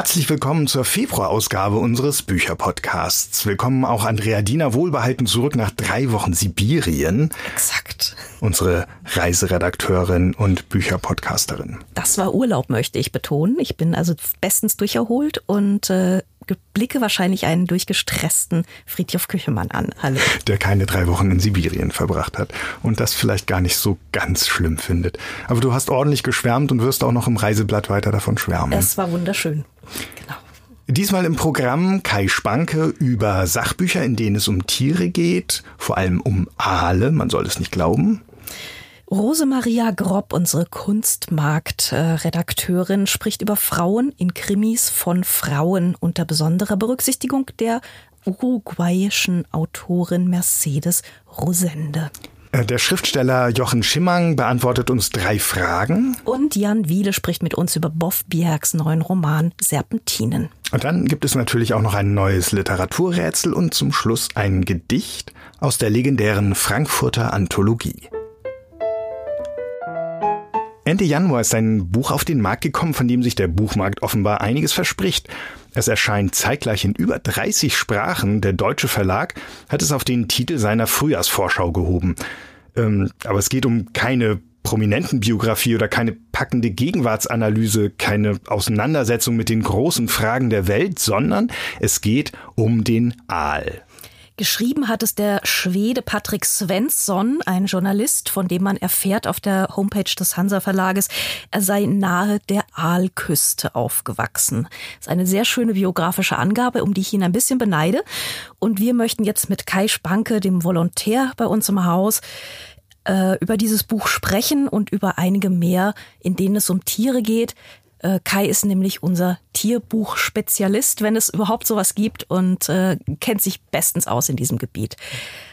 Herzlich willkommen zur Februarausgabe unseres Bücherpodcasts. Willkommen auch Andrea Diener wohlbehalten zurück nach drei Wochen Sibirien. Exakt. Unsere Reiseredakteurin und Bücherpodcasterin. Das war Urlaub, möchte ich betonen. Ich bin also bestens durcherholt und äh, blicke wahrscheinlich einen durchgestressten Friedhof Küchemann an. Hallo. Der keine drei Wochen in Sibirien verbracht hat und das vielleicht gar nicht so ganz schlimm findet. Aber du hast ordentlich geschwärmt und wirst auch noch im Reiseblatt weiter davon schwärmen. Es war wunderschön. Genau. Diesmal im Programm Kai Spanke über Sachbücher, in denen es um Tiere geht, vor allem um Aale, man soll es nicht glauben. Rosemaria Grob, unsere Kunstmarkt-Redakteurin, spricht über Frauen in Krimis von Frauen unter besonderer Berücksichtigung der uruguayischen Autorin Mercedes Rosende. Äh, der Schriftsteller Jochen Schimmang beantwortet uns drei Fragen. Und Jan Wiele spricht mit uns über Boff Bjergs neuen Roman Serpentinen. Und dann gibt es natürlich auch noch ein neues Literaturrätsel und zum Schluss ein Gedicht aus der legendären Frankfurter Anthologie. Ende Januar ist ein Buch auf den Markt gekommen, von dem sich der Buchmarkt offenbar einiges verspricht. Es erscheint zeitgleich in über 30 Sprachen. Der deutsche Verlag hat es auf den Titel seiner Frühjahrsvorschau gehoben. Ähm, aber es geht um keine prominenten Biografie oder keine packende Gegenwartsanalyse, keine Auseinandersetzung mit den großen Fragen der Welt, sondern es geht um den Aal. Geschrieben hat es der Schwede Patrick Svensson, ein Journalist, von dem man erfährt auf der Homepage des Hansa Verlages, er sei nahe der Aalküste aufgewachsen. Das ist eine sehr schöne biografische Angabe, um die ich ihn ein bisschen beneide. Und wir möchten jetzt mit Kai Spanke, dem Volontär bei uns im Haus, äh, über dieses Buch sprechen und über einige mehr, in denen es um Tiere geht, Kai ist nämlich unser Tierbuchspezialist, wenn es überhaupt sowas gibt und äh, kennt sich bestens aus in diesem Gebiet.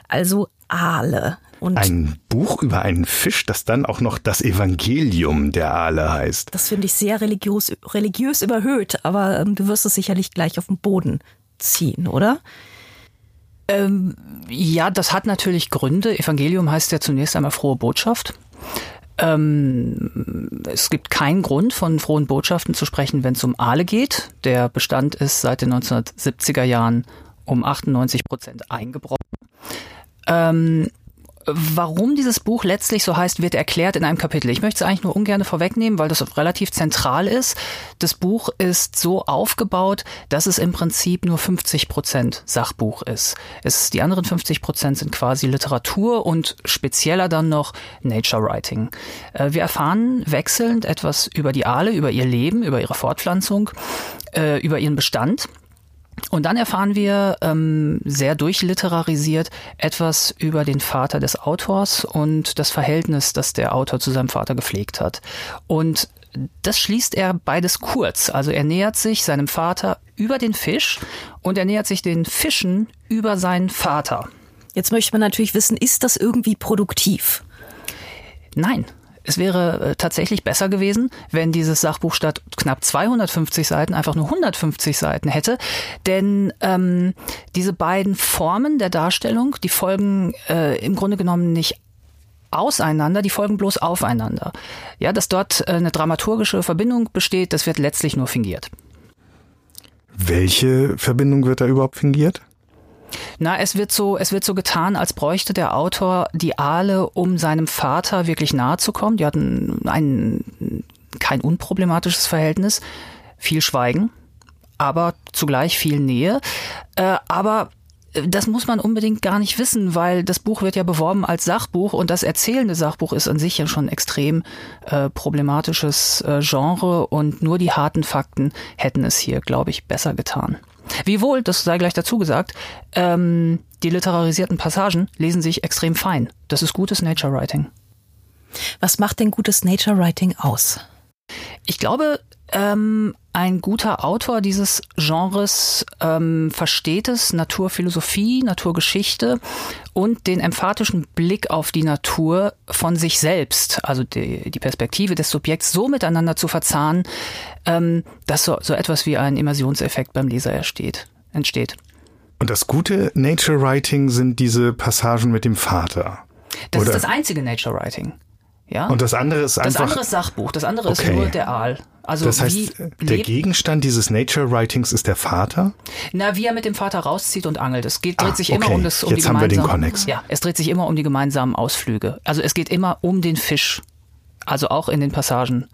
Also Aale. Und ein Buch über einen Fisch, das dann auch noch das Evangelium der Aale heißt. Das finde ich sehr religiös, religiös überhöht, aber ähm, du wirst es sicherlich gleich auf den Boden ziehen, oder? Ähm, ja, das hat natürlich Gründe. Evangelium heißt ja zunächst einmal frohe Botschaft. Ähm, es gibt keinen Grund, von frohen Botschaften zu sprechen, wenn es um Aale geht. Der Bestand ist seit den 1970er Jahren um 98 Prozent eingebrochen. Ähm, Warum dieses Buch letztlich so heißt, wird erklärt in einem Kapitel. Ich möchte es eigentlich nur ungern vorwegnehmen, weil das relativ zentral ist. Das Buch ist so aufgebaut, dass es im Prinzip nur 50 Prozent Sachbuch ist. Es, die anderen 50 Prozent sind quasi Literatur und spezieller dann noch Nature Writing. Äh, wir erfahren wechselnd etwas über die Aale, über ihr Leben, über ihre Fortpflanzung, äh, über ihren Bestand. Und dann erfahren wir ähm, sehr durchliterarisiert etwas über den Vater des Autors und das Verhältnis, das der Autor zu seinem Vater gepflegt hat. Und das schließt er beides kurz. Also er nähert sich seinem Vater über den Fisch und er nähert sich den Fischen über seinen Vater. Jetzt möchte man natürlich wissen, ist das irgendwie produktiv? Nein, es wäre äh, tatsächlich besser gewesen, wenn dieses Sachbuch statt knapp 250 Seiten einfach nur 150 Seiten hätte. Denn ähm, diese beiden Formen der Darstellung, die folgen äh, im Grunde genommen nicht auseinander, die folgen bloß aufeinander. Ja, dass dort äh, eine dramaturgische Verbindung besteht, das wird letztlich nur fingiert. Welche Verbindung wird da überhaupt fingiert? Na, es wird so, es wird so getan, als bräuchte der Autor die Aale, um seinem Vater wirklich nahe zu kommen. Die hatten ein kein unproblematisches Verhältnis, viel Schweigen, aber zugleich viel Nähe. Äh, aber das muss man unbedingt gar nicht wissen, weil das Buch wird ja beworben als Sachbuch und das erzählende Sachbuch ist an sich ja schon extrem äh, problematisches äh, Genre und nur die harten Fakten hätten es hier, glaube ich, besser getan. Wiewohl, das sei gleich dazu gesagt, ähm, die literarisierten Passagen lesen sich extrem fein. Das ist gutes Nature Writing. Was macht denn gutes Nature Writing aus? Ich glaube, ähm, ein guter Autor dieses Genres ähm, versteht es, Naturphilosophie, Naturgeschichte und den emphatischen Blick auf die Natur von sich selbst, also die, die Perspektive des Subjekts so miteinander zu verzahnen, ähm, dass so, so etwas wie ein Immersionseffekt beim Leser entsteht. entsteht. Und das gute Nature Writing sind diese Passagen mit dem Vater. Das Oder? ist das einzige Nature Writing. Ja? Und das andere ist einfach. Das andere ist Sachbuch, das andere Okay. ist nur der Aal. Also das heißt, wie der Gegenstand dieses Nature Writings ist der Vater? Na, wie er mit dem Vater rauszieht und angelt. Es geht, dreht Ah, sich immer okay. um das um Jetzt die haben wir den gemeinsamen- Konnex. Ja, es dreht sich immer um die gemeinsamen Ausflüge. Also es geht immer um den Fisch. Also auch in den Passagen, äh,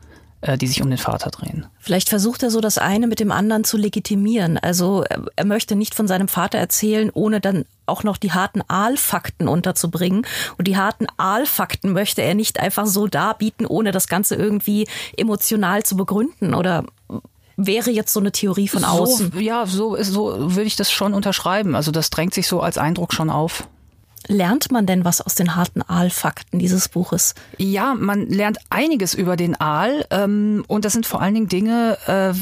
die sich um den Vater drehen. Vielleicht versucht er so das eine mit dem anderen zu legitimieren. Also er, er möchte nicht von seinem Vater erzählen, ohne dann auch noch die harten Aalfakten unterzubringen. Und die harten Aalfakten möchte er nicht einfach so darbieten, ohne das Ganze irgendwie emotional zu begründen. Oder wäre jetzt so eine Theorie von außen? So, ja, so, so würde ich das schon unterschreiben. Also das drängt sich so als Eindruck schon auf. Lernt man denn was aus den harten Aalfakten dieses Buches? Ja, man lernt einiges über den Aal ähm, und das sind vor allen Dingen Dinge, äh,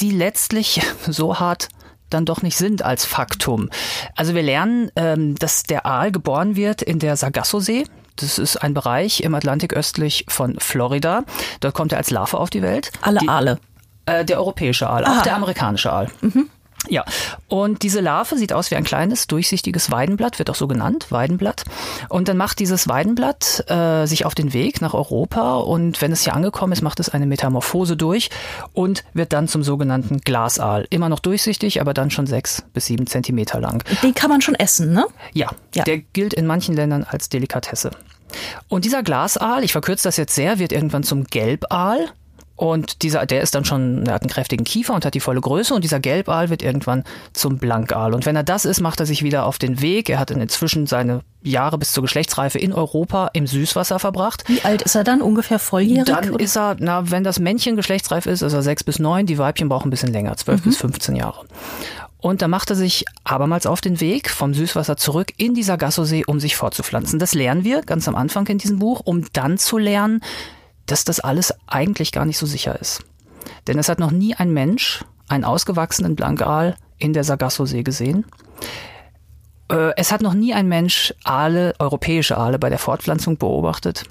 die letztlich so hart dann doch nicht sind als Faktum. Also wir lernen, ähm, dass der Aal geboren wird in der Sargasso-See. Das ist ein Bereich im Atlantik östlich von Florida. Dort kommt er als Larve auf die Welt. Alle die, Aale. Äh, der europäische Aal, auch der amerikanische Aal. Ja, und diese Larve sieht aus wie ein kleines, durchsichtiges Weidenblatt, wird auch so genannt, Weidenblatt. Und dann macht dieses Weidenblatt äh, sich auf den Weg nach Europa und wenn es hier angekommen ist, macht es eine Metamorphose durch und wird dann zum sogenannten Glasaal. Immer noch durchsichtig, aber dann schon sechs bis sieben Zentimeter lang. Den kann man schon essen, ne? Ja, Ja. der gilt in manchen Ländern als Delikatesse. Und dieser Glasaal, ich verkürze das jetzt sehr, wird irgendwann zum Gelbaal. Und dieser, der ist dann schon, der hat einen kräftigen Kiefer und hat die volle Größe. Und dieser Gelbaal wird irgendwann zum Blankaal. Und wenn er das ist, macht er sich wieder auf den Weg. Er hat inzwischen seine Jahre bis zur Geschlechtsreife in Europa im Süßwasser verbracht. Wie alt ist er dann? Ungefähr volljährig? Dann oder? ist er, na, wenn das Männchen geschlechtsreif ist, ist er sechs bis neun. Die Weibchen brauchen ein bisschen länger, zwölf bis 15 Jahre. Und da macht er sich abermals auf den Weg vom Süßwasser zurück in die Sargasso-See, um sich fortzupflanzen. Das lernen wir ganz am Anfang in diesem Buch, um dann zu lernen, dass das alles eigentlich gar nicht so sicher ist. Denn es hat noch nie ein Mensch einen ausgewachsenen Blankaal in der Sargasso-See gesehen. Äh, Es hat noch nie ein Mensch Aale, europäische Aale bei der Fortpflanzung beobachtet.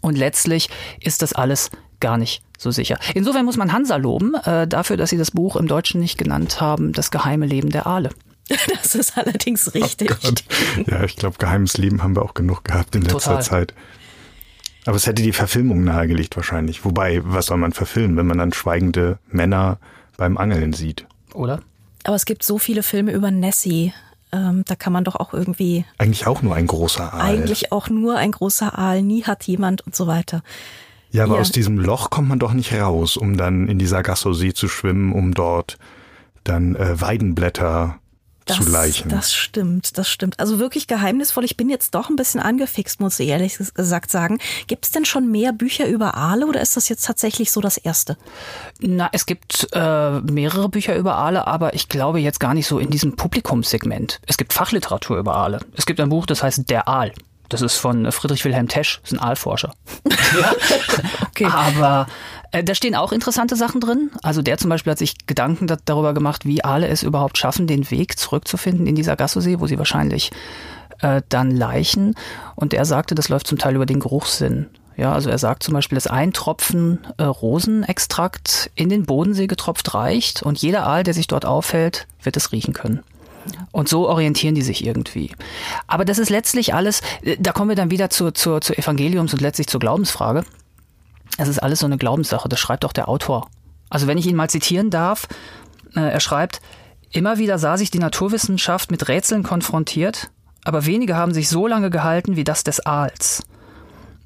Und letztlich ist das alles gar nicht so sicher. Insofern muss man Hansa loben, äh, dafür, dass sie das Buch im Deutschen nicht genannt haben, Das geheime Leben der Aale. Das ist allerdings richtig. Gott. Ja, ich glaube, geheimes Leben haben wir auch genug gehabt in letzter Total. Zeit. Aber es hätte die Verfilmung nahegelegt wahrscheinlich. Wobei, was soll man verfilmen, wenn man dann schweigende Männer beim Angeln sieht? Oder? Aber es gibt so viele Filme über Nessie. Ähm, da kann man doch auch irgendwie Eigentlich auch nur ein großer Aal. eigentlich auch nur ein großer Aal, nie hat jemand und so weiter. ja, aber ja. aus diesem Loch kommt man doch nicht raus, um dann in die Sargasso-See zu schwimmen, um dort dann äh, Weidenblätter Das, zu leichen. das stimmt, das stimmt. Also wirklich geheimnisvoll. Ich bin jetzt doch ein bisschen angefixt, muss ich ehrlich gesagt sagen. Gibt es denn schon mehr Bücher über Aale oder ist das jetzt tatsächlich so das erste? Na, es gibt äh, mehrere Bücher über Aale, aber ich glaube jetzt gar nicht so in diesem Publikumssegment. Es gibt Fachliteratur über Aale. Es gibt ein Buch, das heißt Der Aal. Das ist von Friedrich Wilhelm Tesch, ist ein Aalforscher. ja. Okay. Aber äh, da stehen auch interessante Sachen drin. Also der zum Beispiel hat sich Gedanken da, darüber gemacht, wie Aale es überhaupt schaffen, den Weg zurückzufinden in die Sargasso-See, wo sie wahrscheinlich äh, dann leichen. Und er sagte, das läuft zum Teil über den Geruchssinn. Ja, also er sagt zum Beispiel, dass ein Tropfen äh, Rosenextrakt in den Bodensee getropft reicht und jeder Aal, der sich dort aufhält, wird es riechen können. Und so orientieren die sich irgendwie. Aber das ist letztlich alles, äh, da kommen wir dann wieder zur, zur, zur Evangeliums- und letztlich zur Glaubensfrage. Es ist alles so eine Glaubenssache, das schreibt auch der Autor. Also wenn ich ihn mal zitieren darf, äh, er schreibt, immer wieder sah sich die Naturwissenschaft mit Rätseln konfrontiert, aber wenige haben sich so lange gehalten wie das des Aals.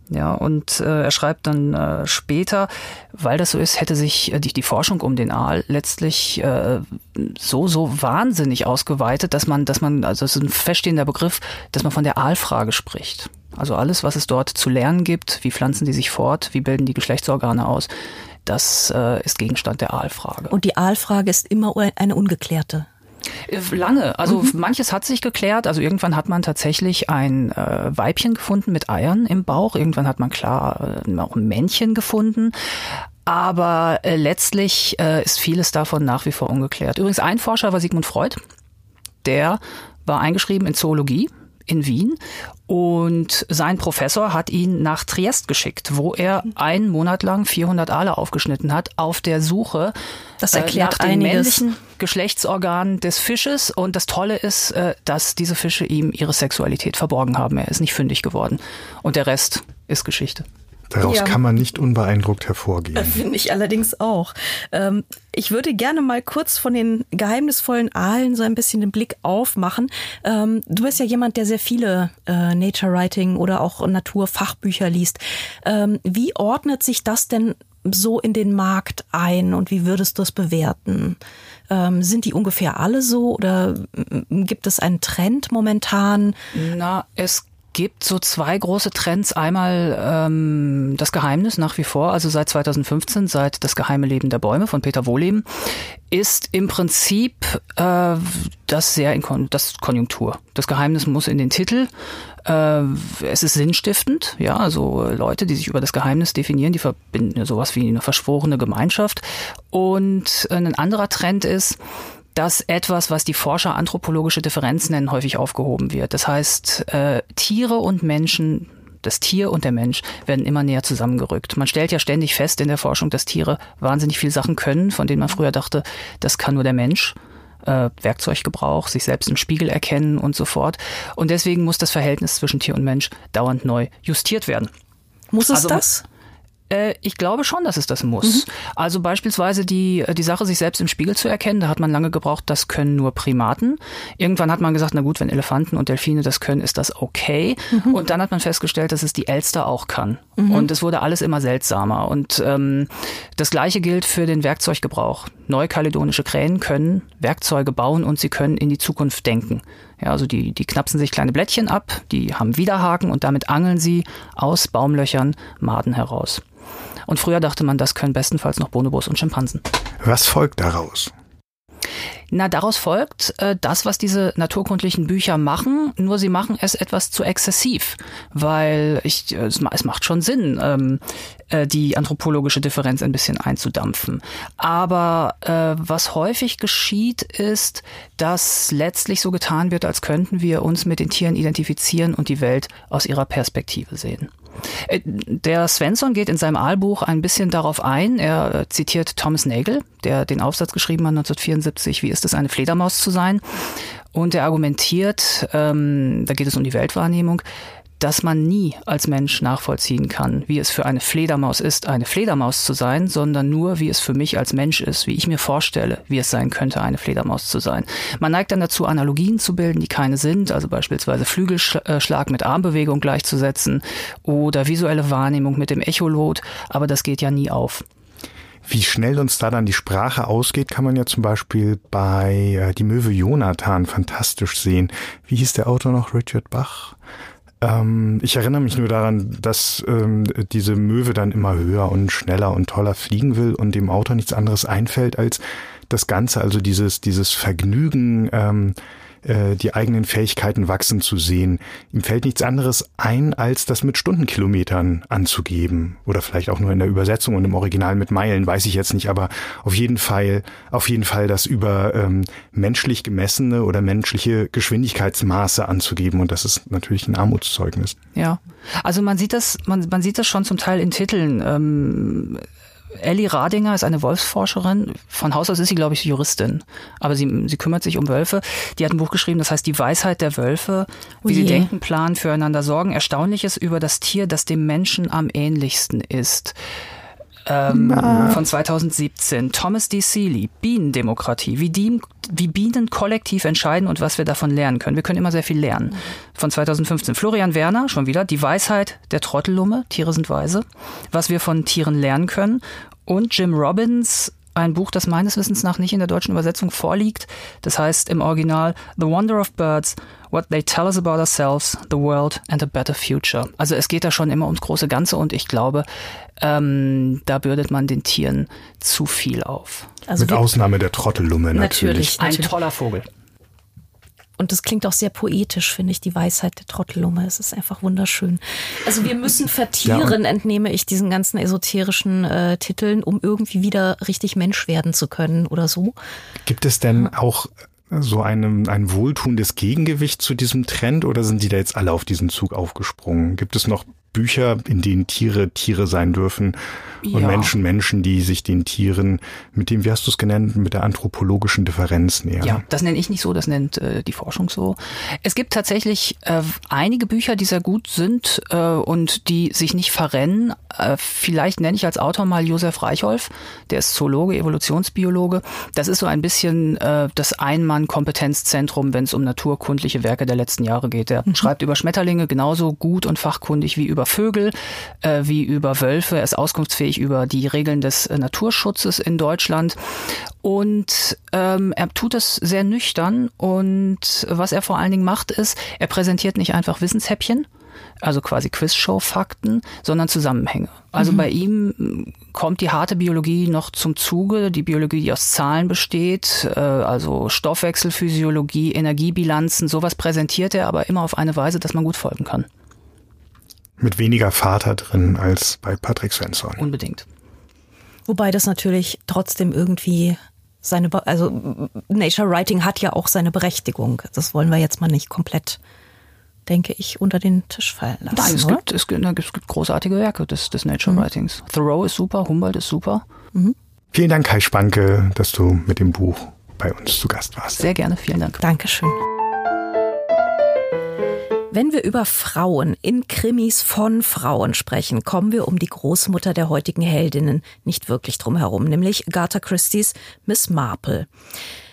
Ja, und äh, er schreibt dann äh, später, weil das so ist, hätte sich äh, die, die Forschung um den Aal letztlich äh, so, so wahnsinnig ausgeweitet, dass man, dass man, also es ist ein feststehender Begriff, dass man von der Aalfrage spricht. Also alles, was es dort zu lernen gibt, wie pflanzen die sich fort, wie bilden die Geschlechtsorgane aus, das äh, ist Gegenstand der Aalfrage. Und die Aalfrage ist immer eine ungeklärte. Äh, Lange. Also manches hat sich geklärt. Also irgendwann hat man tatsächlich ein äh, Weibchen gefunden mit Eiern im Bauch. Irgendwann hat man klar äh, auch ein Männchen gefunden. Aber äh, letztlich äh, ist vieles davon nach wie vor ungeklärt. Übrigens ein Forscher war Sigmund Freud. Der war eingeschrieben in Zoologie in Wien und sein Professor hat ihn nach Triest geschickt, wo er einen Monat lang 400 Aale aufgeschnitten hat auf der Suche Das äh, erklärt nach den einiges. männlichen Geschlechtsorganen des Fisches und das Tolle ist, äh, dass diese Fische ihm ihre Sexualität verborgen haben. Er ist nicht fündig geworden und der Rest ist Geschichte. Daraus ja. kann man nicht unbeeindruckt hervorgehen. Finde ich allerdings auch. Ähm, ich würde gerne mal kurz von den geheimnisvollen Aalen so ein bisschen den Blick aufmachen. Ähm, du bist ja jemand, der sehr viele äh, Nature Writing oder auch Naturfachbücher liest. Ähm, wie ordnet sich das denn so in den Markt ein und wie würdest du es bewerten? Ähm, sind die ungefähr alle so oder gibt es einen Trend momentan? Na, es gibt so zwei große Trends. Einmal ähm, das Geheimnis nach wie vor, also seit 2015, seit Das geheime Leben der Bäume von Peter Wohleben, ist im Prinzip äh, das sehr in Kon das Konjunktur. Das Geheimnis muss in den Titel. Äh, es ist sinnstiftend, ja, also Leute, die sich über das Geheimnis definieren, die verbinden sowas wie eine verschworene Gemeinschaft. Und ein anderer Trend ist, dass etwas, was die Forscher anthropologische Differenz nennen, häufig aufgehoben wird. Das heißt, äh, Tiere und Menschen das Tier und der Mensch werden immer näher zusammengerückt. Man stellt ja ständig fest in der Forschung, dass Tiere wahnsinnig viel Sachen können, von denen man früher dachte, das kann nur der Mensch. Äh, Werkzeuggebrauch, sich selbst im Spiegel erkennen und so fort. Und deswegen muss das Verhältnis zwischen Tier und Mensch dauernd neu justiert werden. Muss es also, das? Äh, ich glaube schon, dass es das muss. Mhm. Also beispielsweise die, äh, die Sache, sich selbst im Spiegel zu erkennen, da hat man lange gebraucht, das können nur Primaten. Irgendwann hat man gesagt, na gut, wenn Elefanten und Delfine das können, ist das okay. Mhm. Und dann hat man festgestellt, dass es die Elster auch kann. Mhm. Und es wurde alles immer seltsamer. Und ähm, das Gleiche gilt für den Werkzeuggebrauch. Neukaledonische Krähen können Werkzeuge bauen und sie können in die Zukunft denken. Ja, also die, die knapsen sich kleine Blättchen ab, die haben Widerhaken und damit angeln sie aus Baumlöchern Maden heraus. Und früher dachte man, das können bestenfalls noch Bonobos und Schimpansen. Was folgt daraus? Na, daraus folgt äh, das, was diese naturkundlichen Bücher machen, nur sie machen es etwas zu exzessiv, weil ich, äh, es, es macht schon Sinn, ähm, äh, die anthropologische Differenz ein bisschen einzudampfen. Aber äh, was häufig geschieht, ist, dass letztlich so getan wird, als könnten wir uns mit den Tieren identifizieren und die Welt aus ihrer Perspektive sehen. Äh, der Svensson geht in seinem Aalbuch ein bisschen darauf ein. Er zitiert Thomas Nagel, der den Aufsatz geschrieben hat 1974, wie ist es, eine Fledermaus zu sein? Und er argumentiert, ähm, da geht es um die Weltwahrnehmung, dass man nie als Mensch nachvollziehen kann, wie es für eine Fledermaus ist, eine Fledermaus zu sein, sondern nur, wie es für mich als Mensch ist, wie ich mir vorstelle, wie es sein könnte, eine Fledermaus zu sein. Man neigt dann dazu, Analogien zu bilden, die keine sind, also beispielsweise Flügelschlag mit Armbewegung gleichzusetzen oder visuelle Wahrnehmung mit dem Echolot, aber das geht ja nie auf. Wie schnell uns da dann die Sprache ausgeht, kann man ja zum Beispiel bei äh, Die Möwe Jonathan fantastisch sehen. Wie hieß der Autor noch? Richard Bach? Ähm, ich erinnere mich nur daran, dass ähm, diese Möwe dann immer höher und schneller und toller fliegen will und dem Autor nichts anderes einfällt als das Ganze, also dieses, dieses Vergnügen, ähm, äh, die eigenen Fähigkeiten wachsen zu sehen. Ihm fällt nichts anderes ein, als das mit Stundenkilometern anzugeben. Oder vielleicht auch nur in der Übersetzung und im Original mit Meilen, weiß ich jetzt nicht, aber auf jeden Fall, auf jeden Fall das über ähm, menschlich gemessene oder menschliche Geschwindigkeitsmaße anzugeben. Und das ist natürlich ein Armutszeugnis. Ja. Also man sieht das, man, man sieht das schon zum Teil in Titeln. Ähm, Ellie Radinger ist eine Wolfsforscherin. Von Haus aus ist sie, glaube ich, Juristin. Aber sie, sie kümmert sich um Wölfe. Die hat ein Buch geschrieben, das heißt Die Weisheit der Wölfe, wie sie denken, planen, füreinander sorgen. Erstaunliches über das Tier, das dem Menschen am ähnlichsten ist ähm, von 2017. Thomas D. Seeley, Bienendemokratie, wie, die, wie Bienen kollektiv entscheiden und was wir davon lernen können. Wir können immer sehr viel lernen. Von 2015. Florian Werner, schon wieder, die Weisheit der Trottellumme, Tiere sind weise, was wir von Tieren lernen können. Und Jim Robbins, ein Buch, das meines Wissens nach nicht in der deutschen Übersetzung vorliegt. Das heißt im Original The Wonder of Birds, What They Tell Us About Ourselves, The World and a Better Future. Also es geht da schon immer ums große Ganze und ich glaube, ähm, da bürdet man den Tieren zu viel auf. Also Mit Ausnahme der Trottellumme natürlich. natürlich. Ein toller Vogel. Und das klingt auch sehr poetisch, finde ich, die Weisheit der Trottellumme. Es ist einfach wunderschön. Also wir müssen vertieren, ja. entnehme ich diesen ganzen esoterischen äh, Titeln, um irgendwie wieder richtig Mensch werden zu können oder so. Gibt es denn auch so einem, ein wohltuendes Gegengewicht zu diesem Trend oder sind die da jetzt alle auf diesen Zug aufgesprungen? Gibt es noch Bücher, in denen Tiere Tiere sein dürfen und ja. Menschen Menschen, die sich den Tieren mit dem, wie hast du es genannt, mit der anthropologischen Differenz nähern. Ja, das nenne ich nicht so, das nennt äh, die Forschung so. Es gibt tatsächlich äh, einige Bücher, die sehr gut sind äh, und die sich nicht verrennen. Äh, vielleicht nenne ich als Autor mal Josef Reichholf, der ist Zoologe, Evolutionsbiologe. Das ist so ein bisschen äh, das Einmann-Kompetenzzentrum, wenn es um naturkundliche Werke der letzten Jahre geht. Der mhm. schreibt über Schmetterlinge genauso gut und fachkundig wie über Vögel, äh, wie über Wölfe. Er ist auskunftsfähig über die Regeln des äh, Naturschutzes in Deutschland. Und ähm, er tut es sehr nüchtern. Und was er vor allen Dingen macht, ist, er präsentiert nicht einfach Wissenshäppchen, also quasi Quizshow-Fakten, sondern Zusammenhänge. Also mhm. bei ihm kommt die harte Biologie noch zum Zuge, die Biologie, die aus Zahlen besteht, äh, also Stoffwechselphysiologie, Energiebilanzen, sowas präsentiert er, aber immer auf eine Weise, dass man gut folgen kann. Mit weniger Vater drin als bei Patrick Svensson. Unbedingt. Wobei das natürlich trotzdem irgendwie seine, also Nature Writing hat ja auch seine Berechtigung. Das wollen wir jetzt mal nicht komplett denke ich, unter den Tisch fallen lassen. Nein, es, gibt, es, gibt, es gibt großartige Werke des, des Nature mhm. Writings. Thoreau ist super, Humboldt ist super. Mhm. Vielen Dank, Kai Spanke, dass du mit dem Buch bei uns zu Gast warst. Sehr gerne, vielen Dank. Dankeschön. Wenn wir über Frauen in Krimis von Frauen sprechen, kommen wir um die Großmutter der heutigen Heldinnen nicht wirklich drum herum, nämlich Agatha Christie's Miss Marple.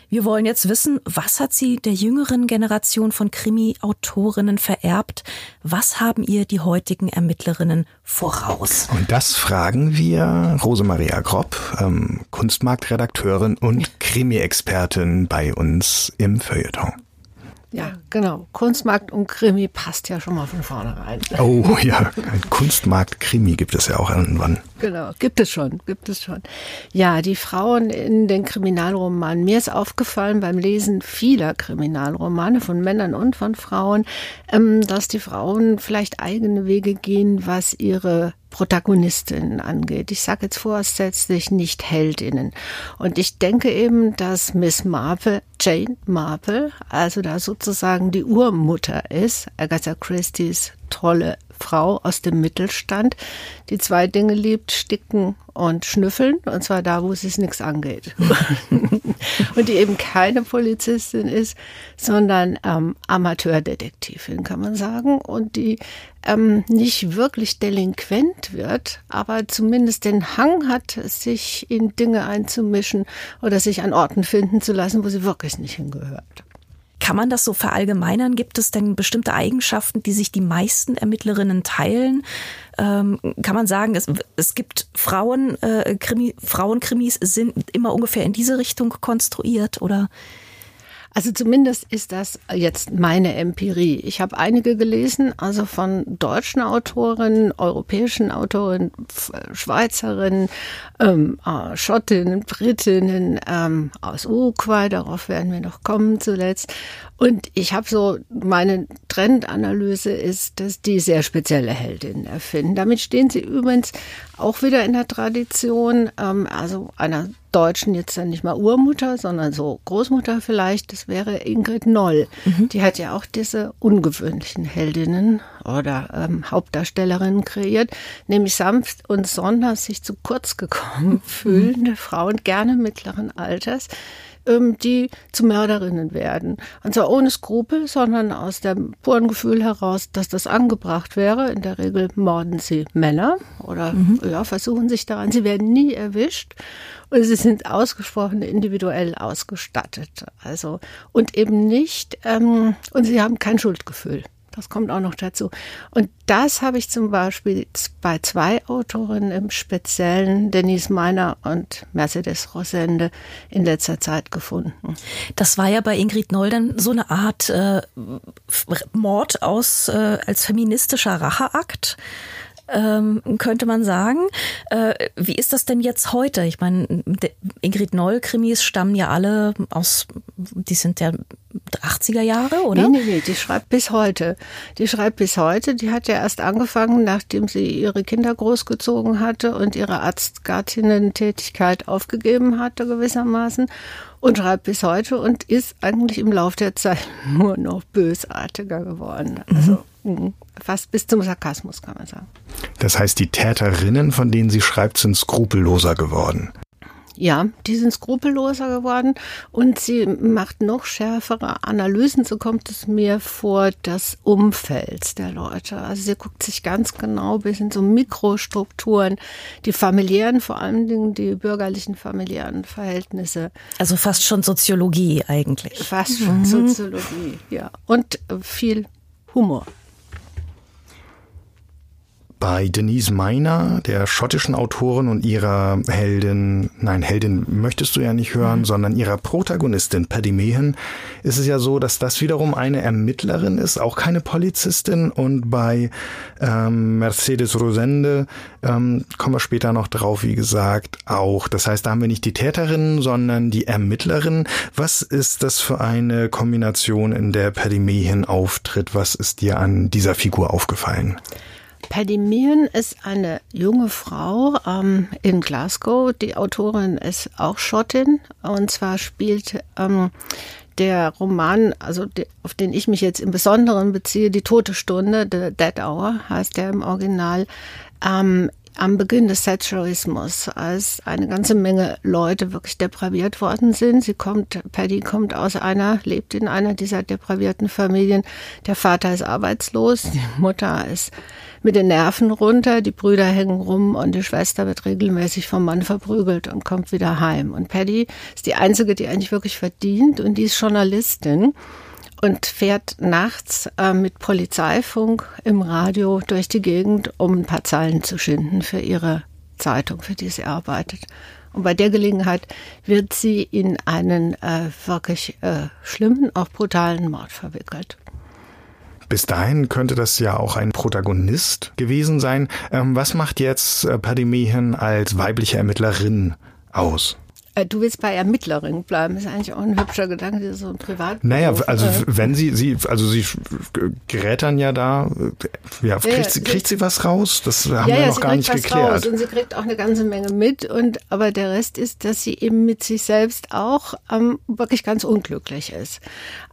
Wir wollen jetzt wissen, was hat sie der jüngeren Generation von Krimi-Autorinnen vererbt? Was haben ihr die heutigen Ermittlerinnen voraus? Und das fragen wir Rosemaria Gropp, ähm, Kunstmarktredakteurin und Krimi-Expertin bei uns im Feuilleton. Ja, genau. Kunstmarkt und Krimi passt ja schon mal von vornherein. Oh ja, ein Kunstmarkt-Krimi gibt es ja auch irgendwann. Genau, gibt es schon, gibt es schon. Ja, die Frauen in den Kriminalromanen. Mir ist aufgefallen beim Lesen vieler Kriminalromane von Männern und von Frauen, ähm, dass die Frauen vielleicht eigene Wege gehen, was ihre Protagonistinnen angeht. Ich sage jetzt vorsätzlich nicht Heldinnen. Und ich denke eben, dass Miss Marple, Jane Marple, also da sozusagen die Urmutter ist, Agatha Christie's tolle Frau aus dem Mittelstand, die zwei Dinge liebt, sticken und schnüffeln, und zwar da, wo es nichts angeht. und die eben keine Polizistin ist, sondern ähm, Amateurdetektivin, kann man sagen, und die ähm, nicht wirklich delinquent wird, aber zumindest den Hang hat, sich in Dinge einzumischen oder sich an Orten finden zu lassen, wo sie wirklich nicht hingehört. Kann man das so verallgemeinern? Gibt es denn bestimmte Eigenschaften, die sich die meisten Ermittlerinnen teilen? Ähm, kann man sagen, es, es gibt Frauen, äh, Krimi, Frauenkrimis sind immer ungefähr in diese Richtung konstruiert oder? Also zumindest ist das jetzt meine Empirie. Ich habe einige gelesen, also von deutschen Autorinnen, europäischen Autorinnen, Schweizerinnen, ähm, äh, Schottinnen, Britinnen, ähm, aus Uruguay, darauf werden wir noch kommen zuletzt. Und ich habe so, meine Trendanalyse ist, dass die sehr spezielle Heldinnen erfinden. Damit stehen sie übrigens auch wieder in der Tradition, ähm, also einer Deutschen jetzt dann nicht mal Urmutter, sondern so Großmutter vielleicht, das wäre Ingrid Noll. Mhm. Die hat ja auch diese ungewöhnlichen Heldinnen oder ähm, Hauptdarstellerinnen kreiert, nämlich sanft und sonders sich zu kurz gekommen fühlende mhm. Frauen, gerne mittleren Alters, die zu Mörderinnen werden. Und zwar ohne Skrupel, sondern aus dem puren Gefühl heraus, dass das angebracht wäre. In der Regel morden sie Männer oder mhm. ja, versuchen sich daran. Sie werden nie erwischt. Und sie sind ausgesprochen individuell ausgestattet. Also, und eben nicht, ähm, und sie haben kein Schuldgefühl. Das kommt auch noch dazu. Und das habe ich zum Beispiel bei zwei Autorinnen im Speziellen, Denise Meiner und Mercedes Rosende, in letzter Zeit gefunden. Das war ja bei Ingrid Nolden so eine Art äh, Mord aus äh, als feministischer Racheakt ähm, könnte man sagen. Äh, wie ist das denn jetzt heute? Ich meine, Ingrid Noll-Krimis stammen ja alle aus, die sind ja 80er Jahre, oder? Nee, nee, nee, die schreibt bis heute. Die schreibt bis heute. Die hat ja erst angefangen, nachdem sie ihre Kinder großgezogen hatte und ihre Arztgattinnen-Tätigkeit aufgegeben hatte gewissermaßen und schreibt bis heute und ist eigentlich im Laufe der Zeit nur noch bösartiger geworden. Also Mhm. Fast bis zum Sarkasmus, kann man sagen. Das heißt, die Täterinnen, von denen sie schreibt, sind skrupelloser geworden. Ja, die sind skrupelloser geworden und sie macht noch schärfere Analysen, so kommt es mir vor, des Umfelds der Leute. Also sie guckt sich ganz genau bis in so Mikrostrukturen, die familiären, vor allen Dingen die bürgerlichen familiären Verhältnisse. Also fast schon Soziologie eigentlich. Fast schon mhm. Soziologie, ja. Und viel Humor. Bei Denise Meiner, der schottischen Autorin und ihrer Heldin, nein, Heldin möchtest du ja nicht hören, mhm. sondern ihrer Protagonistin Paddy Meehan, ist es ja so, dass das wiederum eine Ermittlerin ist, auch keine Polizistin. Und bei ähm, Mercedes Rosende ähm, kommen wir später noch drauf, wie gesagt, auch. Das heißt, da haben wir nicht die Täterin, sondern die Ermittlerin. Was ist das für eine Kombination, in der Paddy Meehan auftritt? Was ist dir an dieser Figur aufgefallen? Paddy Meehan ist eine junge Frau ähm, in Glasgow. Die Autorin ist auch Schottin und zwar spielt ähm, der Roman, also die, auf den ich mich jetzt im Besonderen beziehe, Die Tote Stunde, The Dead Hour heißt der im Original, ähm, am Beginn des Thatcherismus, als eine ganze Menge Leute wirklich depraviert worden sind. Sie kommt, Paddy kommt aus einer, lebt in einer dieser depravierten Familien. Der Vater ist arbeitslos, die Mutter ist mit den Nerven runter, die Brüder hängen rum und die Schwester wird regelmäßig vom Mann verprügelt und kommt wieder heim. Und Paddy ist die einzige, die eigentlich wirklich verdient und die ist Journalistin und fährt nachts äh, mit Polizeifunk im Radio durch die Gegend, um ein paar Zeilen zu schinden für ihre Zeitung, für die sie arbeitet. Und bei der Gelegenheit wird sie in einen äh, wirklich äh, schlimmen, auch brutalen Mord verwickelt. Bis dahin könnte das ja auch ein Protagonist gewesen sein. Ähm, was macht jetzt äh, Paddy als weibliche Ermittlerin aus? Äh, du willst bei Ermittlerin bleiben, ist eigentlich auch ein hübscher Gedanke, so ein Privat. Naja, also wenn sie, sie, also sie gerät dann ja da, äh, ja, kriegt, ja, sie, kriegt sie was raus? Das haben ja, wir ja, noch gar nicht geklärt. Raus und sie kriegt auch eine ganze Menge mit und, aber der Rest ist, dass sie eben mit sich selbst auch ähm, wirklich ganz unglücklich ist.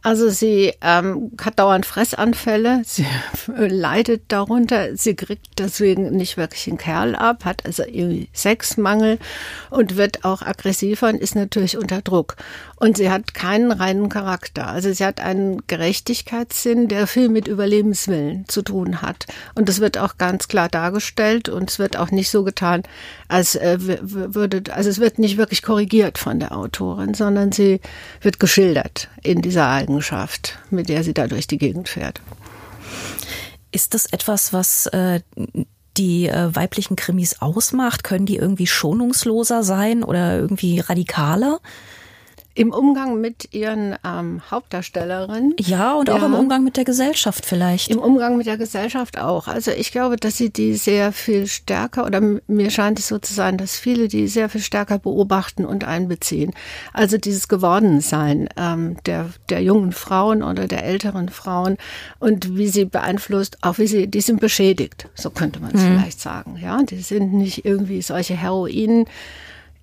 Also sie ähm, hat dauernd Fressanfälle, sie leidet darunter, sie kriegt deswegen nicht wirklich einen Kerl ab, hat also irgendwie Sexmangel und wird auch aggressiver und ist natürlich unter Druck. Und sie hat keinen reinen Charakter. Also sie hat einen Gerechtigkeitssinn, der viel mit Überlebenswillen zu tun hat. Und das wird auch ganz klar dargestellt und es wird auch nicht so getan, als äh, würde, also es wird nicht wirklich korrigiert von der Autorin, sondern sie wird geschildert in dieser Eigenschaft, mit der sie da durch die Gegend fährt. Ist das etwas, was äh, die äh, weiblichen Krimis ausmacht? Können die irgendwie schonungsloser sein oder irgendwie radikaler? Im Umgang mit ihren ähm, Hauptdarstellerinnen. Ja, und auch ja, im Umgang mit der Gesellschaft vielleicht. Im Umgang mit der Gesellschaft auch. Also ich glaube, dass sie die sehr viel stärker, oder mir scheint es so zu sein, dass viele die sehr viel stärker beobachten und einbeziehen. Also dieses Gewordensein ähm, der, der jungen Frauen oder der älteren Frauen und wie sie beeinflusst, auch wie sie, die sind beschädigt, so könnte man es mhm. vielleicht sagen. Ja, die sind nicht irgendwie solche Heroinen,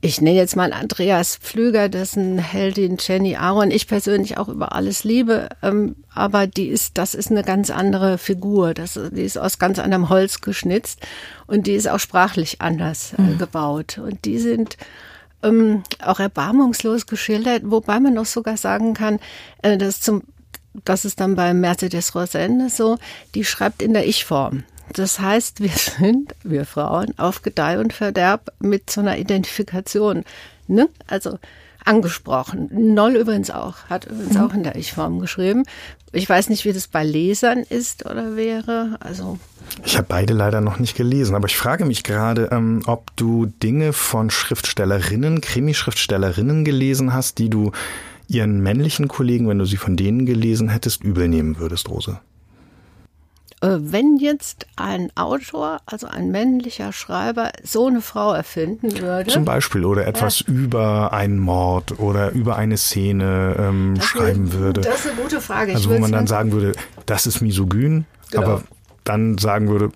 ich nenne jetzt mal Andreas Pflüger, dessen Heldin Jenny Aaron ich persönlich auch über alles liebe, ähm, aber die ist, das ist eine ganz andere Figur, das, die ist aus ganz anderem Holz geschnitzt und die ist auch sprachlich anders äh, mhm. gebaut und die sind ähm, auch erbarmungslos geschildert, wobei man noch sogar sagen kann, äh, dass zum das ist dann bei Mercedes Rosende so, die schreibt in der Ich-Form. Das heißt, wir sind, wir Frauen, auf Gedeih und Verderb mit so einer Identifikation, ne? Also angesprochen. Noll übrigens auch, hat übrigens mhm. auch in der Ich-Form geschrieben. Ich weiß nicht, wie das bei Lesern ist oder wäre. Also ich habe beide leider noch nicht gelesen, aber ich frage mich gerade, ähm, ob du Dinge von Schriftstellerinnen, Krimischriftstellerinnen gelesen hast, die du ihren männlichen Kollegen, wenn du sie von denen gelesen hättest, übel nehmen würdest, Rose. Äh, wenn jetzt ein Autor, also ein männlicher Schreiber, so eine Frau erfinden würde. Zum Beispiel oder etwas ja. über einen Mord oder über eine Szene ähm, schreiben ist, würde. Das ist eine gute Frage. Ich also wo man dann sagen würde, das ist misogyn, genau. aber dann sagen würde,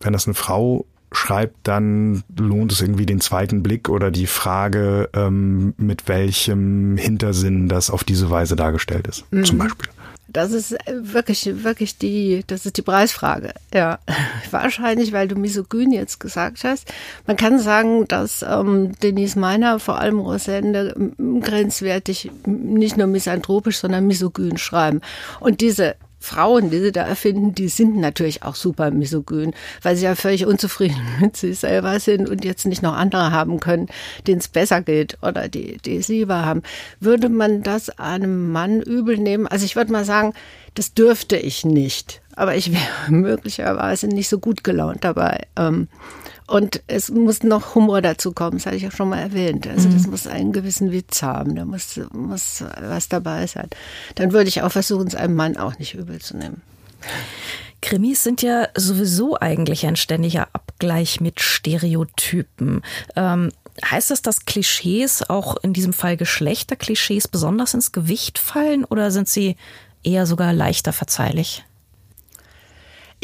wenn das eine Frau schreibt, dann lohnt es irgendwie den zweiten Blick oder die Frage, ähm, mit welchem Hintersinn das auf diese Weise dargestellt ist, mhm. zum Beispiel. Das ist wirklich, wirklich die, das ist die Preisfrage. Ja, wahrscheinlich, weil du misogyn jetzt gesagt hast. Man kann sagen, dass ähm, Denise Meiner, vor allem Rosende, grenzwertig nicht nur misanthropisch, sondern misogyn schreiben. Und diese Frauen, die sie da erfinden, die sind natürlich auch super misogyn, weil sie ja völlig unzufrieden mit sich selber sind und jetzt nicht noch andere haben können, denen es besser geht oder die, die es lieber haben. Würde man das einem Mann übel nehmen? Also ich würde mal sagen, das dürfte ich nicht. Aber ich wäre möglicherweise nicht so gut gelaunt dabei. Ähm, und es muss noch Humor dazu kommen, das hatte ich auch schon mal erwähnt. Also das mhm. muss einen gewissen Witz haben, da muss, muss was dabei sein. Dann würde ich auch versuchen, es einem Mann auch nicht übel zu nehmen. Krimis sind ja sowieso eigentlich ein ständiger Abgleich mit Stereotypen. Ähm, heißt das, dass Klischees, auch in diesem Fall Geschlechterklischees, besonders ins Gewicht fallen oder sind sie eher sogar leichter verzeihlich?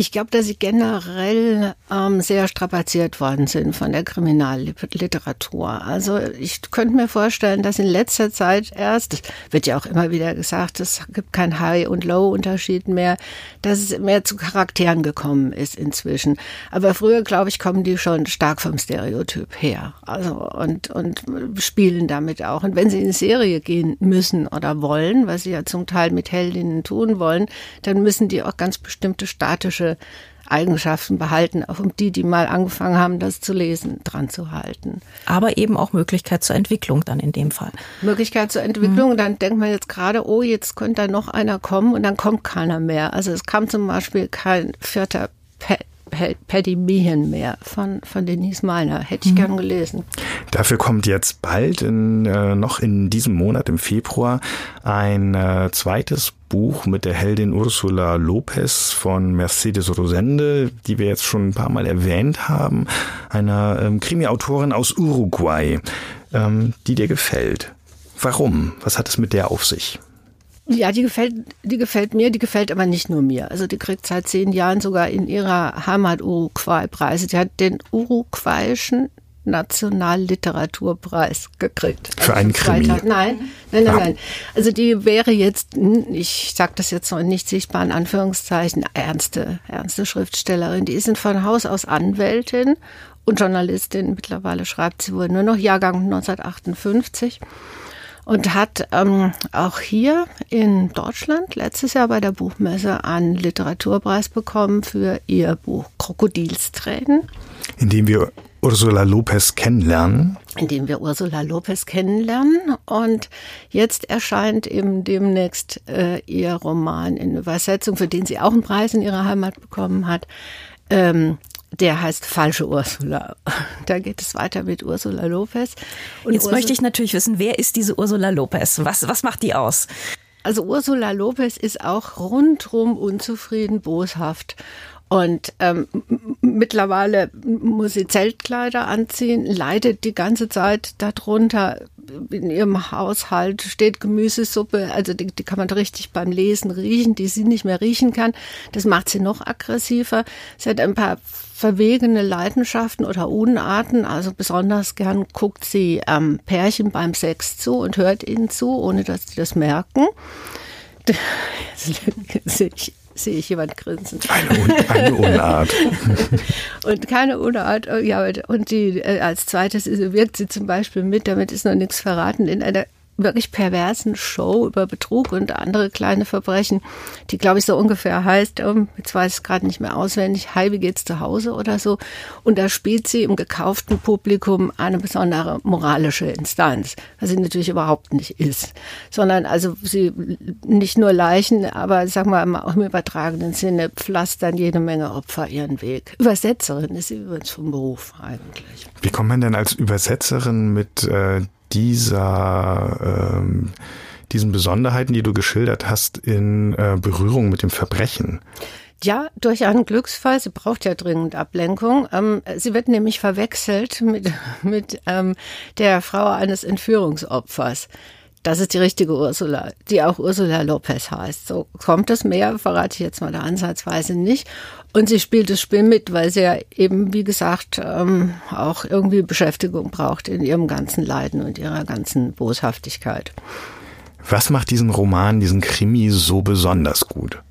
Ich glaube, dass sie generell ähm, sehr strapaziert worden sind von der Kriminalliteratur. Also ich könnte mir vorstellen, dass in letzter Zeit erst, wird ja auch immer wieder gesagt, es gibt kein High- und Low-Unterschied mehr, dass es mehr zu Charakteren gekommen ist inzwischen. Aber früher, glaube ich, kommen die schon stark vom Stereotyp her. Also und, und spielen damit auch. Und wenn sie in Serie gehen müssen oder wollen, was sie ja zum Teil mit Heldinnen tun wollen, dann müssen die auch ganz bestimmte statische Eigenschaften behalten, auch um die, die mal angefangen haben, das zu lesen, dran zu halten. Aber eben auch Möglichkeit zur Entwicklung dann in dem Fall. Möglichkeit zur Entwicklung, mhm. dann denkt man jetzt gerade, oh, jetzt könnte da noch einer kommen und dann kommt keiner mehr. Also es kam zum Beispiel kein vierter Paddy Meehan mehr von, von Denise Meiner. Hätte ich mhm. gern gelesen. Dafür kommt jetzt bald in, äh, noch in diesem Monat, im Februar, ein äh, zweites Buch mit der Heldin Ursula Lopez von Mercedes Rosende, die wir jetzt schon ein paar Mal erwähnt haben, einer ähm, Krimi-Autorin aus Uruguay, ähm, die dir gefällt. Warum? Was hat es mit der auf sich? Ja, die gefällt, die gefällt mir, die gefällt aber nicht nur mir. Also die kriegt seit zehn Jahren sogar in ihrer Heimat Uruguay Preise. Die hat den uruguayischen Nationalliteraturpreis gekriegt. Für also einen Krimi? Nein, nein, nein, ah. nein. Also die wäre jetzt, ich sage das jetzt noch nicht sichtbar in Anführungszeichen, ernste, ernste Schriftstellerin. Die ist von Haus aus Anwältin und Journalistin. Mittlerweile schreibt sie wohl nur noch Jahrgang 1958 und hat ähm, auch hier in Deutschland letztes Jahr bei der Buchmesse einen Literaturpreis bekommen für ihr Buch Krokodilstränen. In dem wir Ursula Lopez kennenlernen. Indem wir Ursula Lopez kennenlernen. Und jetzt erscheint eben demnächst äh, ihr Roman in Übersetzung, für den sie auch einen Preis in ihrer Heimat bekommen hat. Ähm, der heißt Falsche Ursula. Da geht es weiter mit Ursula Lopez. Und Jetzt Ursula möchte ich natürlich wissen, wer ist diese Ursula Lopez? Was, was macht die aus? Also Ursula Lopez ist auch rundrum unzufrieden, boshaft und ähm, mittlerweile muss sie Zeltkleider anziehen, leidet die ganze Zeit darunter. In ihrem Haushalt steht Gemüsesuppe, also die, die kann man richtig beim Lesen riechen, die sie nicht mehr riechen kann. Das macht sie noch aggressiver. Sie hat ein paar verwegene Leidenschaften oder Unarten. Also besonders gern guckt sie ähm, Pärchen beim Sex zu und hört ihnen zu, ohne dass sie das merken. ich sehe ich jemand grinsen. Eine, eine Unart. und keine Unart. Ja, und die, äh, als zweites wirkt sie zum Beispiel mit, damit ist noch nichts verraten, in einer wirklich perversen Show über Betrug und andere kleine Verbrechen, die, glaube ich, so ungefähr heißt, um, jetzt weiß ich gerade nicht mehr auswendig, wie geht's zu Hause oder so. Und da spielt sie im gekauften Publikum eine besondere moralische Instanz, was sie natürlich überhaupt nicht ist, sondern also sie nicht nur Leichen, aber wir mal auch im übertragenen Sinne pflastern jede Menge Opfer ihren Weg. Übersetzerin ist sie übrigens vom Beruf eigentlich. Wie kommt man denn als Übersetzerin mit äh, dieser ähm, diesen Besonderheiten, die du geschildert hast, in äh, Berührung mit dem Verbrechen? Ja, durch einen Glücksfall. Sie braucht ja dringend Ablenkung. Ähm, sie wird nämlich verwechselt mit, mit ähm, der Frau eines Entführungsopfers. Das ist die richtige Ursula, die auch Ursula Lopez heißt. So kommt es mehr, verrate ich jetzt mal der Ansatzweise nicht. Und sie spielt das Spiel mit, weil sie ja eben, wie gesagt, ähm, auch irgendwie Beschäftigung braucht in ihrem ganzen Leiden und ihrer ganzen Boshaftigkeit. Was macht diesen Roman, diesen Krimi so besonders gut?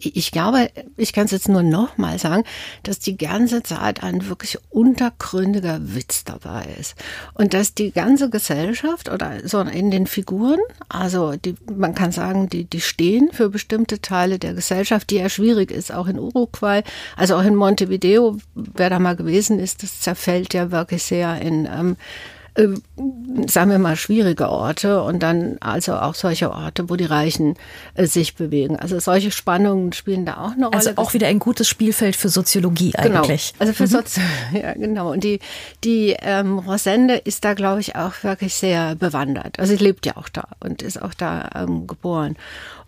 Ich glaube, ich kann es jetzt nur nochmal sagen, dass die ganze Zeit ein wirklich untergründiger Witz dabei ist. Und dass die ganze Gesellschaft oder so in den Figuren, also die, man kann sagen, die, die stehen für bestimmte Teile der Gesellschaft, die ja schwierig ist, auch in Uruguay, also auch in Montevideo, wer da mal gewesen ist, das zerfällt ja wirklich sehr in ähm, äh, sagen wir mal, schwierige Orte und dann also auch solche Orte, wo die Reichen äh, sich bewegen. Also solche Spannungen spielen da auch eine Rolle. Also auch wieder ein gutes Spielfeld für Soziologie genau. eigentlich. Genau. Also für mhm. Sozi ja, genau. Und die, die ähm, Rosende ist da, glaube ich, auch wirklich sehr bewandert. Also sie lebt ja auch da und ist auch da ähm, geboren.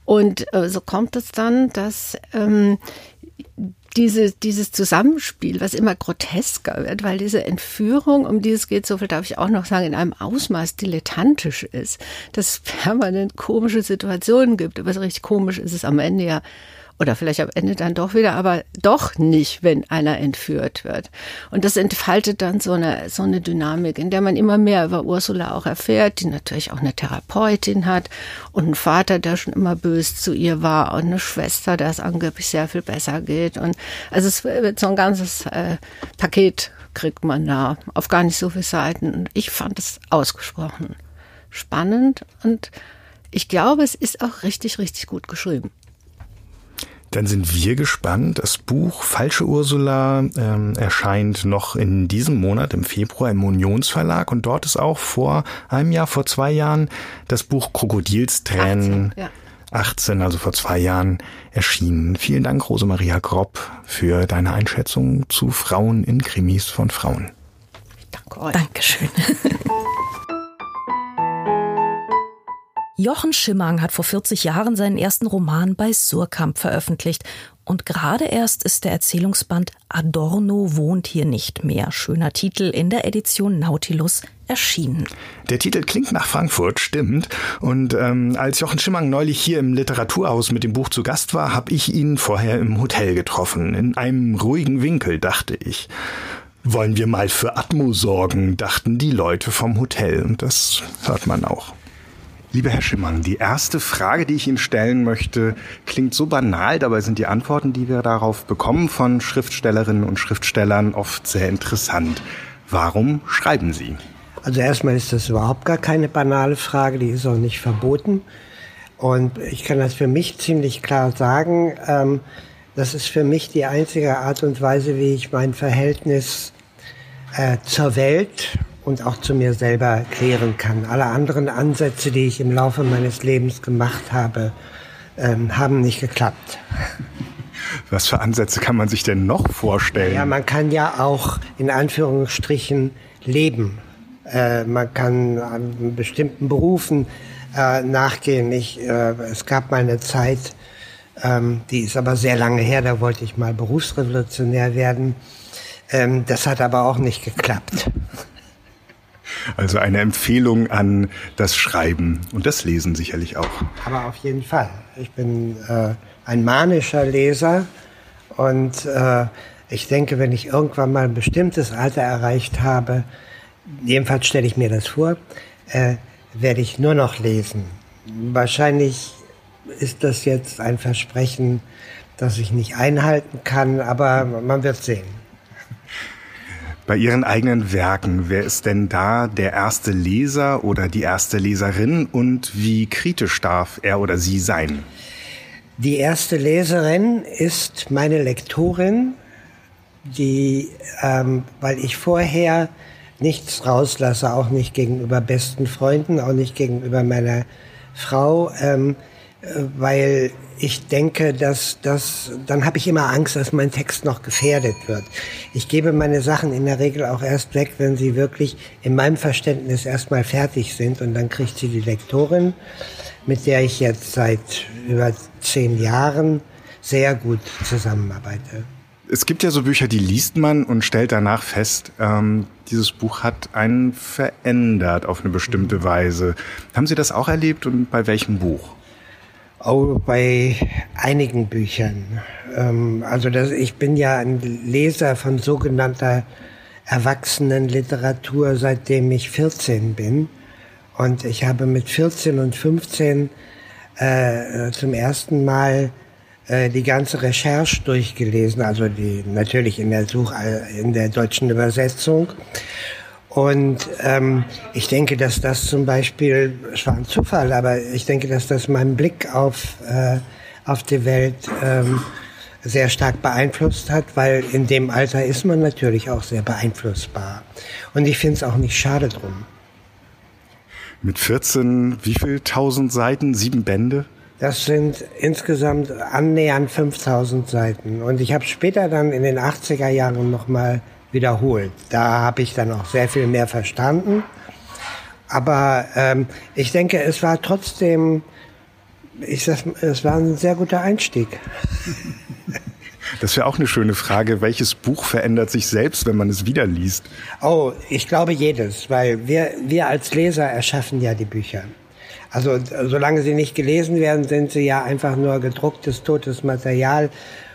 Und äh, so kommt es dann, dass ähm, diese, dieses Zusammenspiel, was immer grotesker wird, weil diese Entführung, um die es geht, so viel darf ich auch noch sagen, in einem Ausmaß dilettantisch ist, dass es permanent komische Situationen gibt. Aber so richtig komisch ist es am Ende ja oder vielleicht am Ende dann doch wieder, aber doch nicht, wenn einer entführt wird. Und das entfaltet dann so eine, so eine Dynamik, in der man immer mehr über Ursula auch erfährt, die natürlich auch eine Therapeutin hat und einen Vater, der schon immer böse zu ihr war und eine Schwester, der es angeblich sehr viel besser geht. Und also es wird so ein ganzes äh, Paket kriegt man da auf gar nicht so viele Seiten. Und ich fand es ausgesprochen spannend und ich glaube, es ist auch richtig, richtig gut geschrieben. Dann sind wir gespannt. Das Buch Falsche Ursula ähm, erscheint noch in diesem Monat im Februar im Unionsverlag und dort ist auch vor einem Jahr, vor zwei Jahren das Buch Krokodilstränen 18, ja. 18 also vor zwei Jahren erschienen. Vielen Dank, Rosemaria Gropp, für deine Einschätzung zu Frauen in Krimis von Frauen. Ich danke euch. Dankeschön. Jochen Schimmang hat vor 40 Jahren seinen ersten Roman bei Surkamp veröffentlicht. Und gerade erst ist der Erzählungsband Adorno wohnt hier nicht mehr. Schöner Titel in der Edition Nautilus erschienen. Der Titel klingt nach Frankfurt, stimmt. Und ähm, als Jochen Schimmang neulich hier im Literaturhaus mit dem Buch zu Gast war, habe ich ihn vorher im Hotel getroffen. In einem ruhigen Winkel, dachte ich. Wollen wir mal für Atmo sorgen, dachten die Leute vom Hotel. Und das hört man auch. Lieber Herr Schimmern, die erste Frage, die ich Ihnen stellen möchte, klingt so banal, dabei sind die Antworten, die wir darauf bekommen von Schriftstellerinnen und Schriftstellern oft sehr interessant. Warum schreiben Sie? Also erstmal ist das überhaupt gar keine banale Frage, die ist auch nicht verboten. Und ich kann das für mich ziemlich klar sagen. Ähm, das ist für mich die einzige Art und Weise, wie ich mein Verhältnis äh, zur Welt und auch zu mir selber klären kann. Alle anderen Ansätze, die ich im Laufe meines Lebens gemacht habe, ähm, haben nicht geklappt. Was für Ansätze kann man sich denn noch vorstellen? Ja, man kann ja auch in Anführungsstrichen leben. Äh, man kann an bestimmten Berufen äh, nachgehen. Ich, äh, es gab mal eine Zeit, ähm, die ist aber sehr lange her, da wollte ich mal Berufsrevolutionär werden. Ähm, das hat aber auch nicht geklappt. Also eine Empfehlung an das Schreiben und das Lesen sicherlich auch. Aber auf jeden Fall. Ich bin äh, ein manischer Leser und äh, ich denke, wenn ich irgendwann mal ein bestimmtes Alter erreicht habe, jedenfalls stelle ich mir das vor, äh, werde ich nur noch lesen. Wahrscheinlich ist das jetzt ein Versprechen, das ich nicht einhalten kann, aber man wird sehen. Bei Ihren eigenen Werken, wer ist denn da der erste Leser oder die erste Leserin und wie kritisch darf er oder sie sein? Die erste Leserin ist meine Lektorin, die, ähm, weil ich vorher nichts rauslasse, auch nicht gegenüber besten Freunden, auch nicht gegenüber meiner Frau, ähm, äh, weil ich denke, dass das, dann habe ich immer Angst, dass mein Text noch gefährdet wird. Ich gebe meine Sachen in der Regel auch erst weg, wenn sie wirklich in meinem Verständnis erstmal fertig sind und dann kriegt sie die Lektorin, mit der ich jetzt seit über zehn Jahren sehr gut zusammenarbeite. Es gibt ja so Bücher, die liest man und stellt danach fest, ähm, dieses Buch hat einen verändert auf eine bestimmte Weise. Haben Sie das auch erlebt und bei welchem Buch? Auch bei einigen Büchern. Ähm, also das, ich bin ja ein Leser von sogenannter Erwachsenenliteratur, seitdem ich 14 bin. Und ich habe mit 14 und 15 äh, zum ersten Mal äh, die ganze Recherche durchgelesen, also die natürlich in der Such in der deutschen Übersetzung. Und ähm, ich denke, dass das zum Beispiel, es war ein Zufall, aber ich denke, dass das meinen Blick auf, äh, auf die Welt ähm, sehr stark beeinflusst hat, weil in dem Alter ist man natürlich auch sehr beeinflussbar. Und ich finde es auch nicht schade drum. Mit 14, wie viel tausend Seiten? Sieben Bände? Das sind insgesamt annähernd 5000 Seiten. Und ich habe später dann in den 80er Jahren nochmal wiederholt. Da habe ich dann auch sehr viel mehr verstanden. Aber ähm, ich denke, es war trotzdem, ich sag, es war ein sehr guter Einstieg. Das wäre auch eine schöne Frage. Welches Buch verändert sich selbst, wenn man es wieder liest? Oh, ich glaube jedes, weil wir, wir als Leser erschaffen ja die Bücher. Also solange sie nicht gelesen werden, sind sie ja einfach nur gedrucktes, totes Material.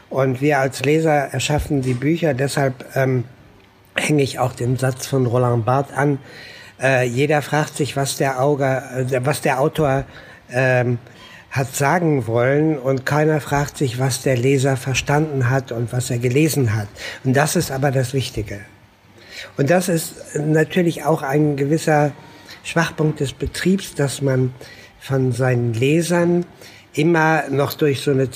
Und wir als Leser erschaffen die Bücher. Deshalb ähm, hänge ich auch den Satz von Roland Barthes an. Äh, jeder fragt sich, was der, Auge, äh, was der Autor ähm, hat sagen wollen und keiner fragt sich, was der Leser verstanden hat und was er gelesen hat. Und das ist aber das Wichtige. Und das ist natürlich auch ein gewisser Schwachpunkt des Betriebs, dass man von seinen Lesern immer noch durch so eine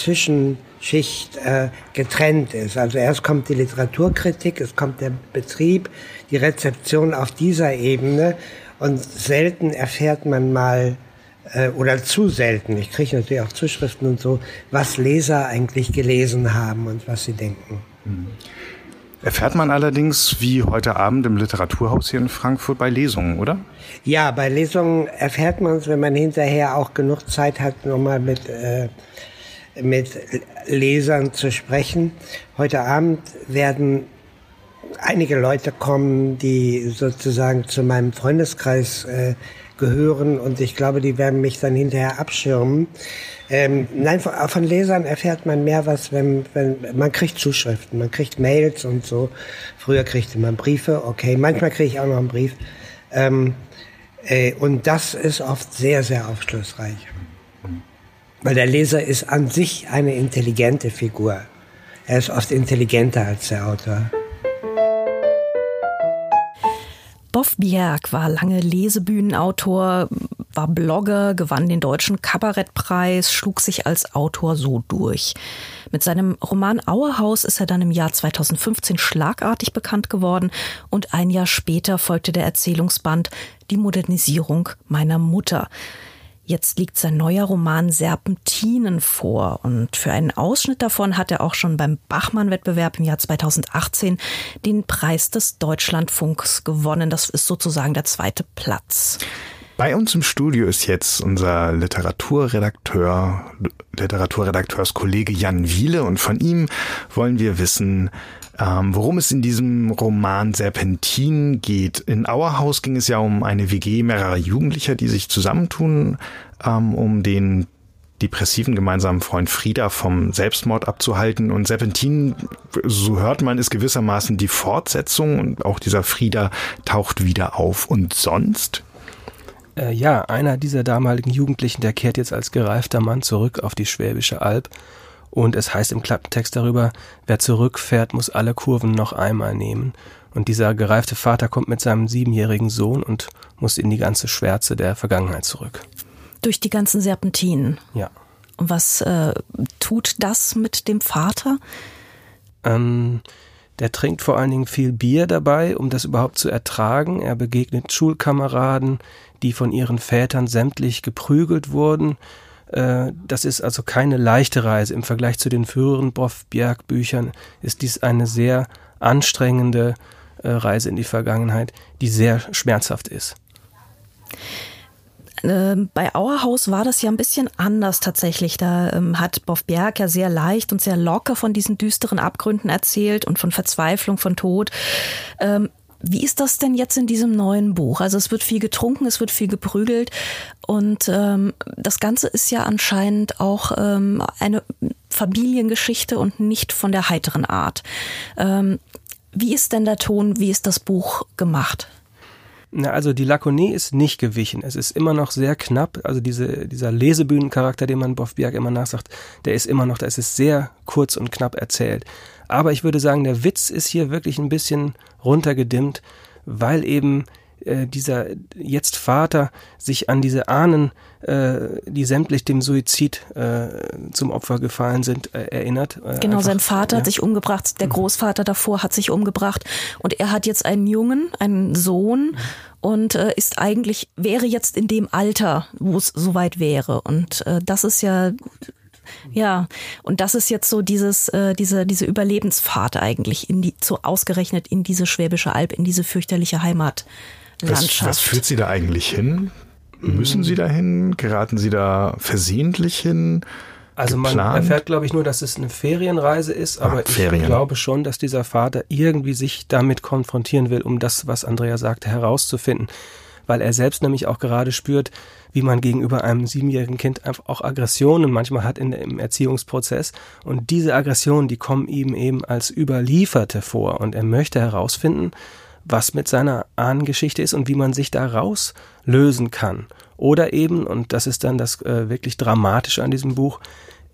Zwischenschicht äh, getrennt ist. Also erst kommt die Literaturkritik, es kommt der Betrieb, die Rezeption auf dieser Ebene und selten erfährt man mal äh, oder zu selten, ich kriege natürlich auch Zuschriften und so, was Leser eigentlich gelesen haben und was sie denken. Mhm. Erfährt man allerdings wie heute Abend im Literaturhaus hier in Frankfurt bei Lesungen, oder? Ja, bei Lesungen erfährt man es, wenn man hinterher auch genug Zeit hat, nochmal mit, äh, mit Lesern zu sprechen. Heute Abend werden einige Leute kommen, die sozusagen zu meinem Freundeskreis äh, gehören und ich glaube, die werden mich dann hinterher abschirmen. Ähm, nein, von, von, Lesern erfährt man mehr was, wenn, wenn man kriegt Zuschriften, man kriegt Mails und so. Früher kriegte man Briefe, okay, manchmal kriege ich auch noch einen Brief. Ähm, äh, und das ist oft sehr, sehr aufschlussreich. Weil der Leser ist an sich eine intelligente Figur. Er ist oft intelligenter als der Autor. Boff Bjerg war lange Lesebühnenautor, war Blogger, gewann den deutschen Kabarettpreis, schlug sich als Autor so durch. Mit seinem Roman Auerhaus ist er dann im Jahr 2015 schlagartig bekannt geworden und ein Jahr später folgte der Erzählungsband Die Modernisierung meiner Mutter. Jetzt liegt sein neuer Roman Serpentinen vor und für einen Ausschnitt davon hat er auch schon beim Bachmann-Wettbewerb im Jahr 2018 den Preis des Deutschlandfunks gewonnen. Das ist sozusagen der zweite Platz. Bei uns im Studio ist jetzt unser Literaturredakteur, Literaturredaktörskollege Jan Wiele und von ihm wollen wir wissen, ähm, worum es in diesem Roman Serpentin geht. In Auerhaus ging es ja um eine WG mehrerer Jugendlicher, die sich zusammentun, ähm, um den depressiven gemeinsamen Freund Frieda vom Selbstmord abzuhalten. Und Serpentin, so hört man, ist gewissermaßen die Fortsetzung und auch dieser Frieda taucht wieder auf. Und sonst? Äh, ja, einer dieser damaligen Jugendlichen, der kehrt jetzt als gereifter Mann zurück auf die Schwäbische Alb und es heißt im Klappentext darüber, wer zurückfährt, muss alle Kurven noch einmal nehmen. Und dieser gereifte Vater kommt mit seinem siebenjährigen Sohn und muss in die ganze Schwärze der Vergangenheit zurück. Durch die ganzen Serpentinen. Ja. Und was äh, tut das mit dem Vater? Ähm, der trinkt vor allen Dingen viel Bier dabei, um das überhaupt zu ertragen. Er begegnet Schulkameraden, die von ihren Vätern sämtlich geprügelt wurden das ist also keine leichte Reise. Im Vergleich zu den früheren Boff-Bjerg-Büchern ist dies eine sehr anstrengende äh, Reise in die Vergangenheit, die sehr schmerzhaft ist. Ähm, bei Auerhaus war das ja ein bisschen anders tatsächlich. Da ähm, hat Boff Bjerg ja sehr leicht und sehr locker von diesen düsteren Abgründen erzählt und von Verzweiflung, von Tod. Wie ist das denn jetzt in diesem neuen Buch? Also es wird viel getrunken, es wird viel geprügelt und ähm, das Ganze ist ja anscheinend auch ähm, eine Familiengeschichte und nicht von der heiteren Art. Ähm, wie ist denn der Ton, wie ist das Buch gemacht? Na, also die Lakonie ist nicht gewichen. Es ist immer noch sehr knapp. Also diese, dieser Lesebühnencharakter, den man Boff Bjerg immer nachsagt, der ist immer noch, da ist es sehr kurz und knapp erzählt. Aber ich würde sagen, der Witz ist hier wirklich ein bisschen runtergedimmt, weil eben äh, dieser jetzt Vater sich an diese Ahnen, äh, die sämtlich dem Suizid äh, zum Opfer gefallen sind, äh, erinnert. Äh, genau, einfach, sein Vater ja. hat sich umgebracht, der mhm. Großvater davor hat sich umgebracht und er hat jetzt einen Jungen, einen Sohn mhm. und äh, ist eigentlich, wäre jetzt in dem Alter, wo es soweit wäre. Und das ist ja ja, und das ist jetzt so dieses, äh, diese, diese Überlebensfahrt eigentlich in die, so ausgerechnet in diese Schwäbische Alb, in diese fürchterliche Heimat. Was, was führt Sie da eigentlich hin? Müssen Sie da hin? Geraten Sie da versehentlich hin? Also man erfährt, glaube ich, nur, dass es eine Ferienreise ist, aber Ach, ich glaube schon, dass dieser Vater irgendwie sich damit konfrontieren will, um das, was Andrea sagte, herauszufinden. Weil er selbst nämlich auch gerade spürt, wie man gegenüber einem siebenjährigen Kind einfach auch Aggressionen manchmal hat in, im Erziehungsprozess. Und diese Aggressionen, die kommen ihm eben als Überlieferte vor. Und er möchte herausfinden, was mit seiner Ahnengeschichte ist und wie man sich da rauslösen kann. Oder eben, und das ist dann das äh, wirklich Dramatische an diesem Buch,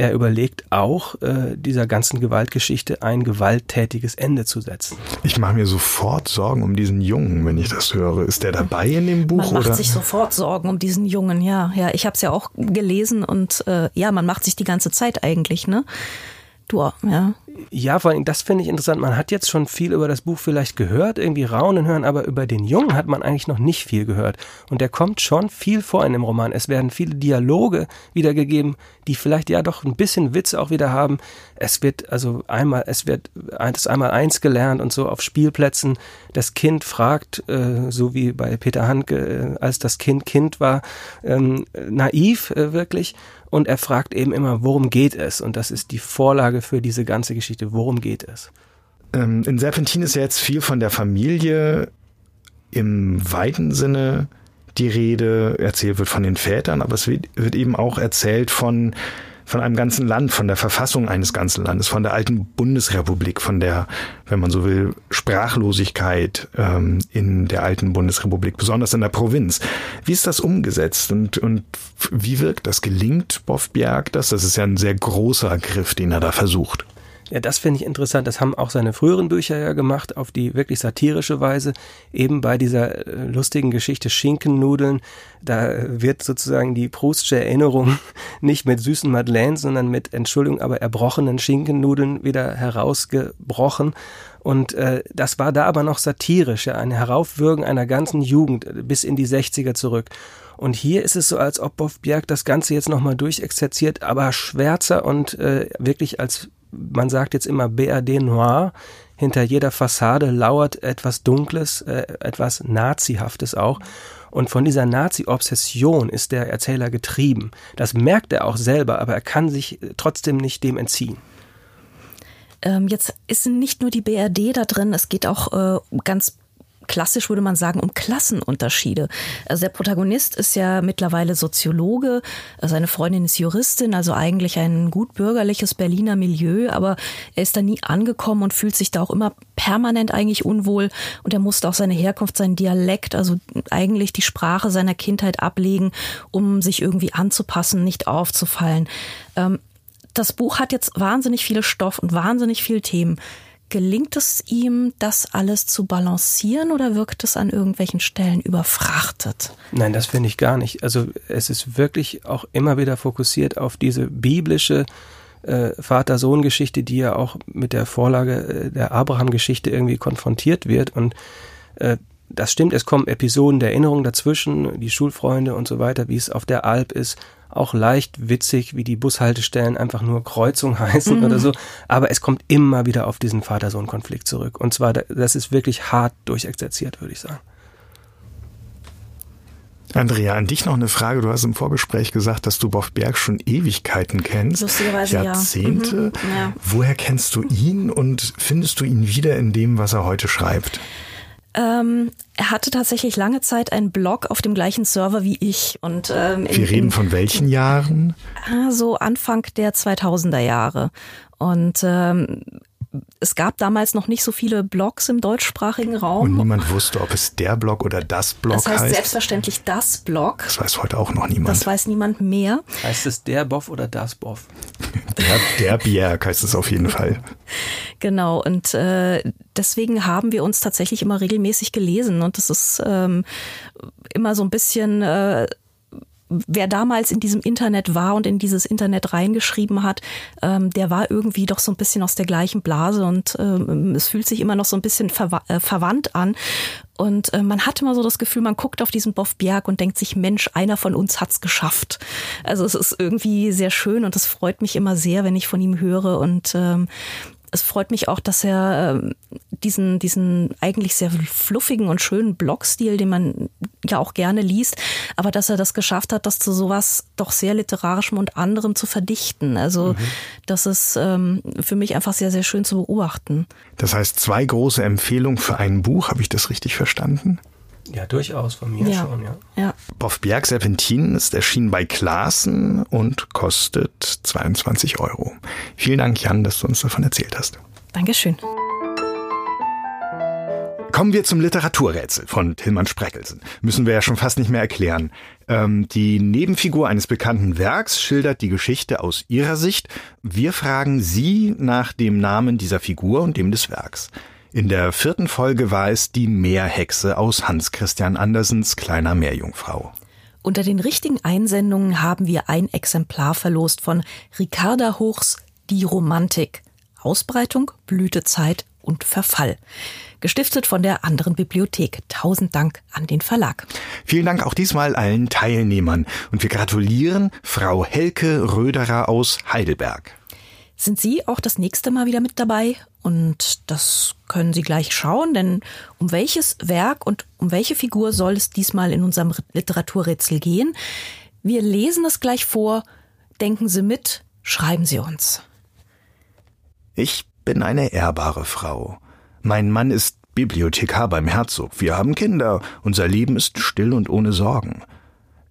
er überlegt auch, äh, dieser ganzen Gewaltgeschichte ein gewalttätiges Ende zu setzen. Ich mache mir sofort Sorgen um diesen Jungen, wenn ich das höre. Ist der dabei in dem Buch? Man macht oder? sich sofort Sorgen um diesen Jungen, ja. Ja, ich habe es ja auch gelesen und äh, ja, man macht sich die ganze Zeit eigentlich, ne? Du, ja. Ja, vor allem, das finde ich interessant. Man hat jetzt schon viel über das Buch vielleicht gehört, irgendwie raunen hören, aber über den Jungen hat man eigentlich noch nicht viel gehört. Und der kommt schon viel vor in dem Roman. Es werden viele Dialoge wiedergegeben, die vielleicht ja doch ein bisschen Witz auch wieder haben. Es wird also einmal, es wird das einmal eins gelernt und so auf Spielplätzen. Das Kind fragt, äh, so wie bei Peter Handke, äh, als das Kind Kind war, ähm, naiv äh, wirklich und er fragt eben immer, worum geht es? Und das ist die Vorlage für diese ganze Geschichte. Worum geht es? Ähm, in Serpentin ist ja jetzt viel von der Familie im weiten Sinne die Rede. Erzählt wird von den Vätern, aber es wird, wird eben auch erzählt von von einem ganzen Land, von der Verfassung eines ganzen Landes, von der alten Bundesrepublik, von der, wenn man so will, Sprachlosigkeit ähm, in der alten Bundesrepublik, besonders in der Provinz. Wie ist das umgesetzt und, und wie wirkt das? Gelingt Boff Bjerg das? Das ist ja ein sehr großer Griff, den er da versucht. Ja, das finde ich interessant. Das haben auch seine früheren Bücher ja gemacht, auf die wirklich satirische Weise. Eben bei dieser äh, lustigen Geschichte Schinkennudeln, da wird sozusagen die Proustsche Erinnerung nicht mit süßen Madeleines, sondern mit, Entschuldigung, aber erbrochenen Schinkennudeln wieder herausgebrochen. Und äh, das war da aber noch satirisch, ja, ein Heraufwürgen einer ganzen Jugend äh, bis in die 60er zurück. Und hier ist es so, als ob Boff Bjerg das Ganze jetzt nochmal durchexerziert, aber schwärzer und äh, wirklich als man sagt jetzt immer BRD Noir, hinter jeder Fassade lauert etwas Dunkles, äh, etwas Nazihaftes auch. Und von dieser Nazi-Obsession ist der Erzähler getrieben. Das merkt er auch selber, aber er kann sich trotzdem nicht dem entziehen. Ähm, jetzt ist nicht nur die BRD da drin, es geht auch äh, ganz klassisch würde man sagen, um Klassenunterschiede. Also der Protagonist ist ja mittlerweile Soziologe, seine Freundin ist Juristin, also eigentlich ein gut bürgerliches Berliner Milieu, aber er ist da nie angekommen und fühlt sich da auch immer permanent eigentlich unwohl und er musste auch seine Herkunft, seinen Dialekt, also eigentlich die Sprache seiner Kindheit ablegen, um sich irgendwie anzupassen, nicht aufzufallen. Ähm, das Buch hat jetzt wahnsinnig viele Stoff und wahnsinnig viele Themen. Gelingt es ihm, das alles zu balancieren oder wirkt es an irgendwelchen Stellen überfrachtet? Nein, das finde ich gar nicht. Also es ist wirklich auch immer wieder fokussiert auf diese biblische äh, Vater-Sohn-Geschichte, die ja auch mit der Vorlage äh, der Abraham-Geschichte irgendwie konfrontiert wird. Und äh, das stimmt, es kommen Episoden der Erinnerung dazwischen, die Schulfreunde und so weiter, wie es auf der Alp ist, auch leicht witzig, wie die Bushaltestellen einfach nur Kreuzung heißen mhm. oder so. Aber es kommt immer wieder auf diesen Vater-Sohn-Konflikt zurück. Und zwar, das ist wirklich hart durchexerziert, würde ich sagen. Andrea, an dich noch eine Frage. Du hast im Vorgespräch gesagt, dass du Boff Berg schon Ewigkeiten kennst. Lustigerweise, Jahrzehnte. Ja. Mhm, ja. Woher kennst du ihn und findest du ihn wieder in dem, was er heute schreibt? Ähm, er hatte tatsächlich lange Zeit einen Blog auf dem gleichen Server wie ich. Und, ähm, Wir in, reden von welchen Jahren? Ah, so Anfang der 2000er Jahre. Und ähm, es gab damals noch nicht so viele Blogs im deutschsprachigen Raum. Und niemand wusste, ob es der Blog oder das Blog das heißt. heißt. selbstverständlich das Blog. Das weiß heute auch noch niemand. Das weiß niemand mehr. Heißt es der Boff oder das Boff? Der, der Bjerg heißt es auf jeden Fall. Genau, und äh, deswegen haben wir uns tatsächlich immer regelmäßig gelesen. Und das ist ähm, immer so ein bisschen äh, wer damals in diesem Internet war und in dieses Internet reingeschrieben hat, ähm, der war irgendwie doch so ein bisschen aus der gleichen Blase und ähm, es fühlt sich immer noch so ein bisschen verwa äh, verwandt an. Und äh, man hat immer so das Gefühl, man guckt auf diesen Boff Bjerg und denkt sich, Mensch, einer von uns hat's geschafft. Also es ist irgendwie sehr schön und es freut mich immer sehr, wenn ich von ihm höre. Und ähm, es freut mich auch, dass er ähm, diesen, diesen eigentlich sehr fluffigen und schönen Blogstil, den man ja auch gerne liest, aber dass er das geschafft hat, das zu sowas doch sehr literarischem und anderem zu verdichten. Also mhm. das ist ähm, für mich einfach sehr, sehr schön zu beobachten. Das heißt, zwei große Empfehlungen für ein Buch, habe ich das richtig verstanden? Ja, durchaus, von mir ja. schon, ja. ja. Boff Bjerg Serpentin ist erschienen bei Klaassen und kostet 22 Euro. Vielen Dank, Jan, dass du uns davon erzählt hast. Dankeschön. Kommen wir zum Literaturrätsel von Tillmann Spreckelsen. Müssen wir ja schon fast nicht mehr erklären. Ähm, die Nebenfigur eines bekannten Werks schildert die Geschichte aus ihrer Sicht. Wir fragen Sie nach dem Namen dieser Figur und dem des Werks. In der vierten Folge war es die Meerhexe aus Hans Christian Andersens Kleiner Meerjungfrau. Unter den richtigen Einsendungen haben wir ein Exemplar verlost von Ricarda Hochs Die Romantik. Ausbreitung, Blütezeit und Verfall. Gestiftet von der anderen Bibliothek. Tausend Dank an den Verlag. Vielen Dank auch diesmal allen Teilnehmern und wir gratulieren Frau Helke Röderer aus Heidelberg. Sind Sie auch das nächste Mal wieder mit dabei? Und das können Sie gleich schauen, denn um welches Werk und um welche Figur soll es diesmal in unserem Literaturrätsel gehen? Wir lesen es gleich vor. Denken Sie mit, schreiben Sie uns. Ich bin eine ehrbare Frau. Mein Mann ist Bibliothekar beim Herzog. Wir haben Kinder. Unser Leben ist still und ohne Sorgen.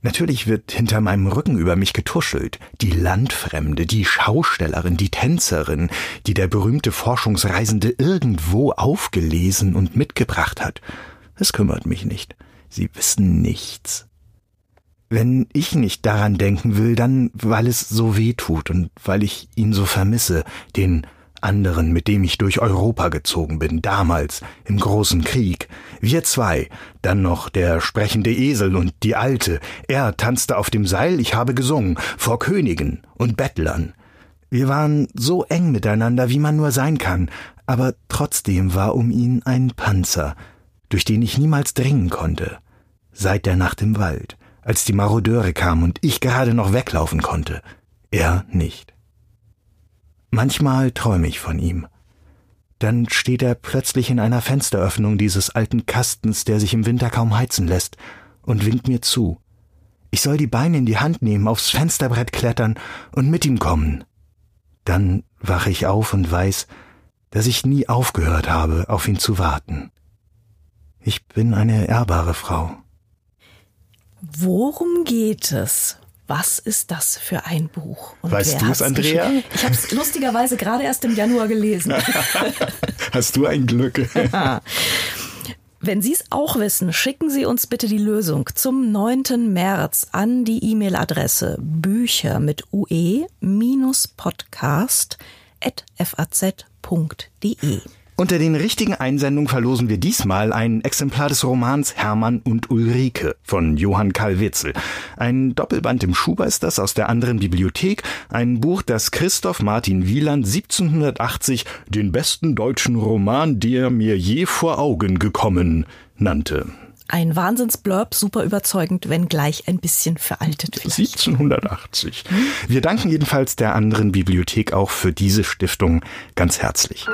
Natürlich wird hinter meinem Rücken über mich getuschelt. Die Landfremde, die Schaustellerin, die Tänzerin, die der berühmte Forschungsreisende irgendwo aufgelesen und mitgebracht hat. Es kümmert mich nicht. Sie wissen nichts. Wenn ich nicht daran denken will, dann weil es so weh tut und weil ich ihn so vermisse, den anderen, mit dem ich durch Europa gezogen bin, damals im großen Krieg. Wir zwei, dann noch der sprechende Esel und die Alte. Er tanzte auf dem Seil, ich habe gesungen, vor Königen und Bettlern. Wir waren so eng miteinander, wie man nur sein kann, aber trotzdem war um ihn ein Panzer, durch den ich niemals dringen konnte. Seit der Nacht im Wald, als die Marodeure kamen und ich gerade noch weglaufen konnte. Er nicht. Manchmal träume ich von ihm. Dann steht er plötzlich in einer Fensteröffnung dieses alten Kastens, der sich im Winter kaum heizen lässt, und winkt mir zu. Ich soll die Beine in die Hand nehmen, aufs Fensterbrett klettern und mit ihm kommen. Dann wache ich auf und weiß, dass ich nie aufgehört habe, auf ihn zu warten. Ich bin eine ehrbare Frau. Worum geht es? Was ist das für ein Buch? Und weißt du es, Andrea? Ich habe es lustigerweise gerade erst im Januar gelesen. Hast du ein Glück? Wenn Sie es auch wissen, schicken Sie uns bitte die Lösung zum 9. März an die E-Mail-Adresse bücher mit ue-podcast.faz.de. Unter den richtigen Einsendungen verlosen wir diesmal ein Exemplar des Romans Hermann und Ulrike von Johann Karl Witzel. Ein Doppelband im Schuber ist das aus der anderen Bibliothek, ein Buch, das Christoph Martin Wieland 1780 den besten deutschen Roman, der mir je vor Augen gekommen nannte. Ein Wahnsinnsblurb, super überzeugend, wenn gleich ein bisschen veraltet vielleicht. 1780. Wir danken jedenfalls der anderen Bibliothek auch für diese Stiftung ganz herzlich.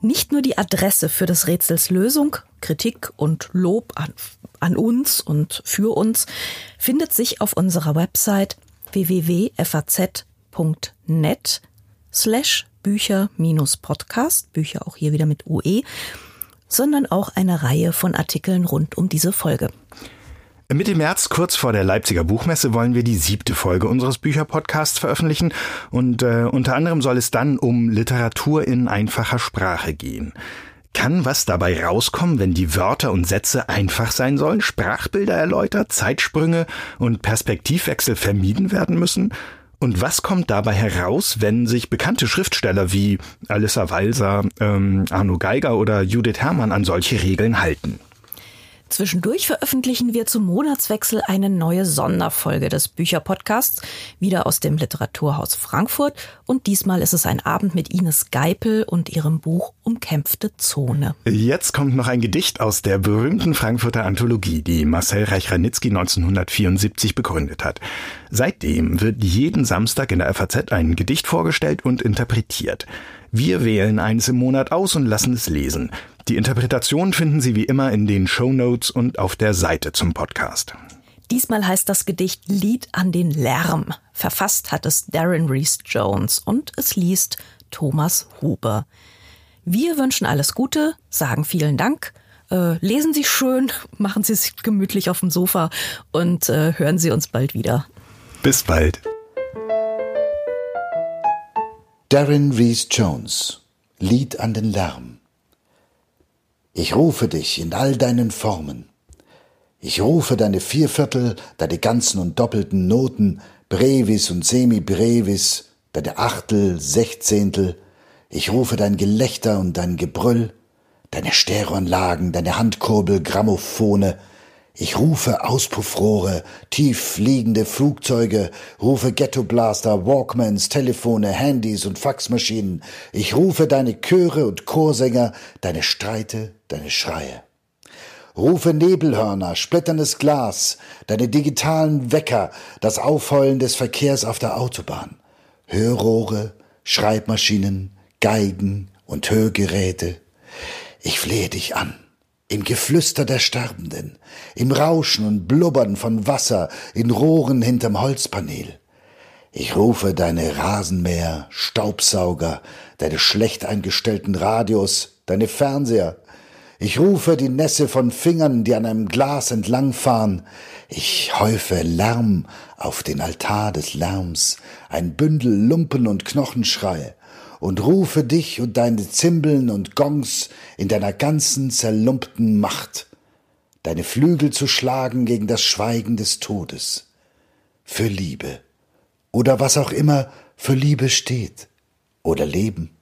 Nicht nur die Adresse für des Rätsels Lösung, Kritik und Lob an, an uns und für uns findet sich auf unserer Website www.faz.net slash Bücher-Podcast, Bücher auch hier wieder mit UE, sondern auch eine Reihe von Artikeln rund um diese Folge. Mitte März, kurz vor der Leipziger Buchmesse, wollen wir die siebte Folge unseres Bücherpodcasts veröffentlichen und äh, unter anderem soll es dann um Literatur in einfacher Sprache gehen. Kann was dabei rauskommen, wenn die Wörter und Sätze einfach sein sollen, Sprachbilder erläutert, Zeitsprünge und Perspektivwechsel vermieden werden müssen? Und was kommt dabei heraus, wenn sich bekannte Schriftsteller wie Alissa Walser, ähm, Arno Geiger oder Judith Herrmann an solche Regeln halten? Zwischendurch veröffentlichen wir zum Monatswechsel eine neue Sonderfolge des Bücherpodcasts, wieder aus dem Literaturhaus Frankfurt. Und diesmal ist es ein Abend mit Ines Geipel und ihrem Buch Umkämpfte Zone. Jetzt kommt noch ein Gedicht aus der berühmten Frankfurter Anthologie, die Marcel Reich-Ranitzky 1974 begründet hat. Seitdem wird jeden Samstag in der FAZ ein Gedicht vorgestellt und interpretiert. Wir wählen eins im Monat aus und lassen es lesen. Die Interpretation finden Sie wie immer in den Show Notes und auf der Seite zum Podcast. Diesmal heißt das Gedicht Lied an den Lärm. Verfasst hat es Darren Reese Jones und es liest Thomas Huber. Wir wünschen alles Gute, sagen vielen Dank, äh, lesen Sie schön, machen Sie es gemütlich auf dem Sofa und äh, hören Sie uns bald wieder. Bis bald. Darren Reese Jones Lied an den Lärm ich rufe dich in all deinen Formen. Ich rufe deine Vierviertel, deine ganzen und doppelten Noten, Brevis und Semibrevis, deine Achtel, Sechzehntel. Ich rufe dein Gelächter und dein Gebrüll, deine Stereoanlagen, deine Handkurbel, Grammophone, ich rufe Auspuffrohre, tief liegende Flugzeuge, rufe Ghettoblaster, Walkmans, Telefone, Handys und Faxmaschinen. Ich rufe deine Chöre und Chorsänger, deine Streite, deine Schreie. Rufe Nebelhörner, splitterndes Glas, deine digitalen Wecker, das Aufheulen des Verkehrs auf der Autobahn. Hörrohre, Schreibmaschinen, Geigen und Hörgeräte. Ich flehe dich an im Geflüster der Sterbenden, im Rauschen und Blubbern von Wasser in Rohren hinterm Holzpanel. Ich rufe deine Rasenmäher, Staubsauger, deine schlecht eingestellten Radios, deine Fernseher. Ich rufe die Nässe von Fingern, die an einem Glas entlangfahren. Ich häufe Lärm auf den Altar des Lärms, ein Bündel Lumpen und Knochenschrei und rufe dich und deine Zimbeln und Gongs in deiner ganzen zerlumpten Macht, deine Flügel zu schlagen gegen das Schweigen des Todes, für Liebe oder was auch immer für Liebe steht oder Leben.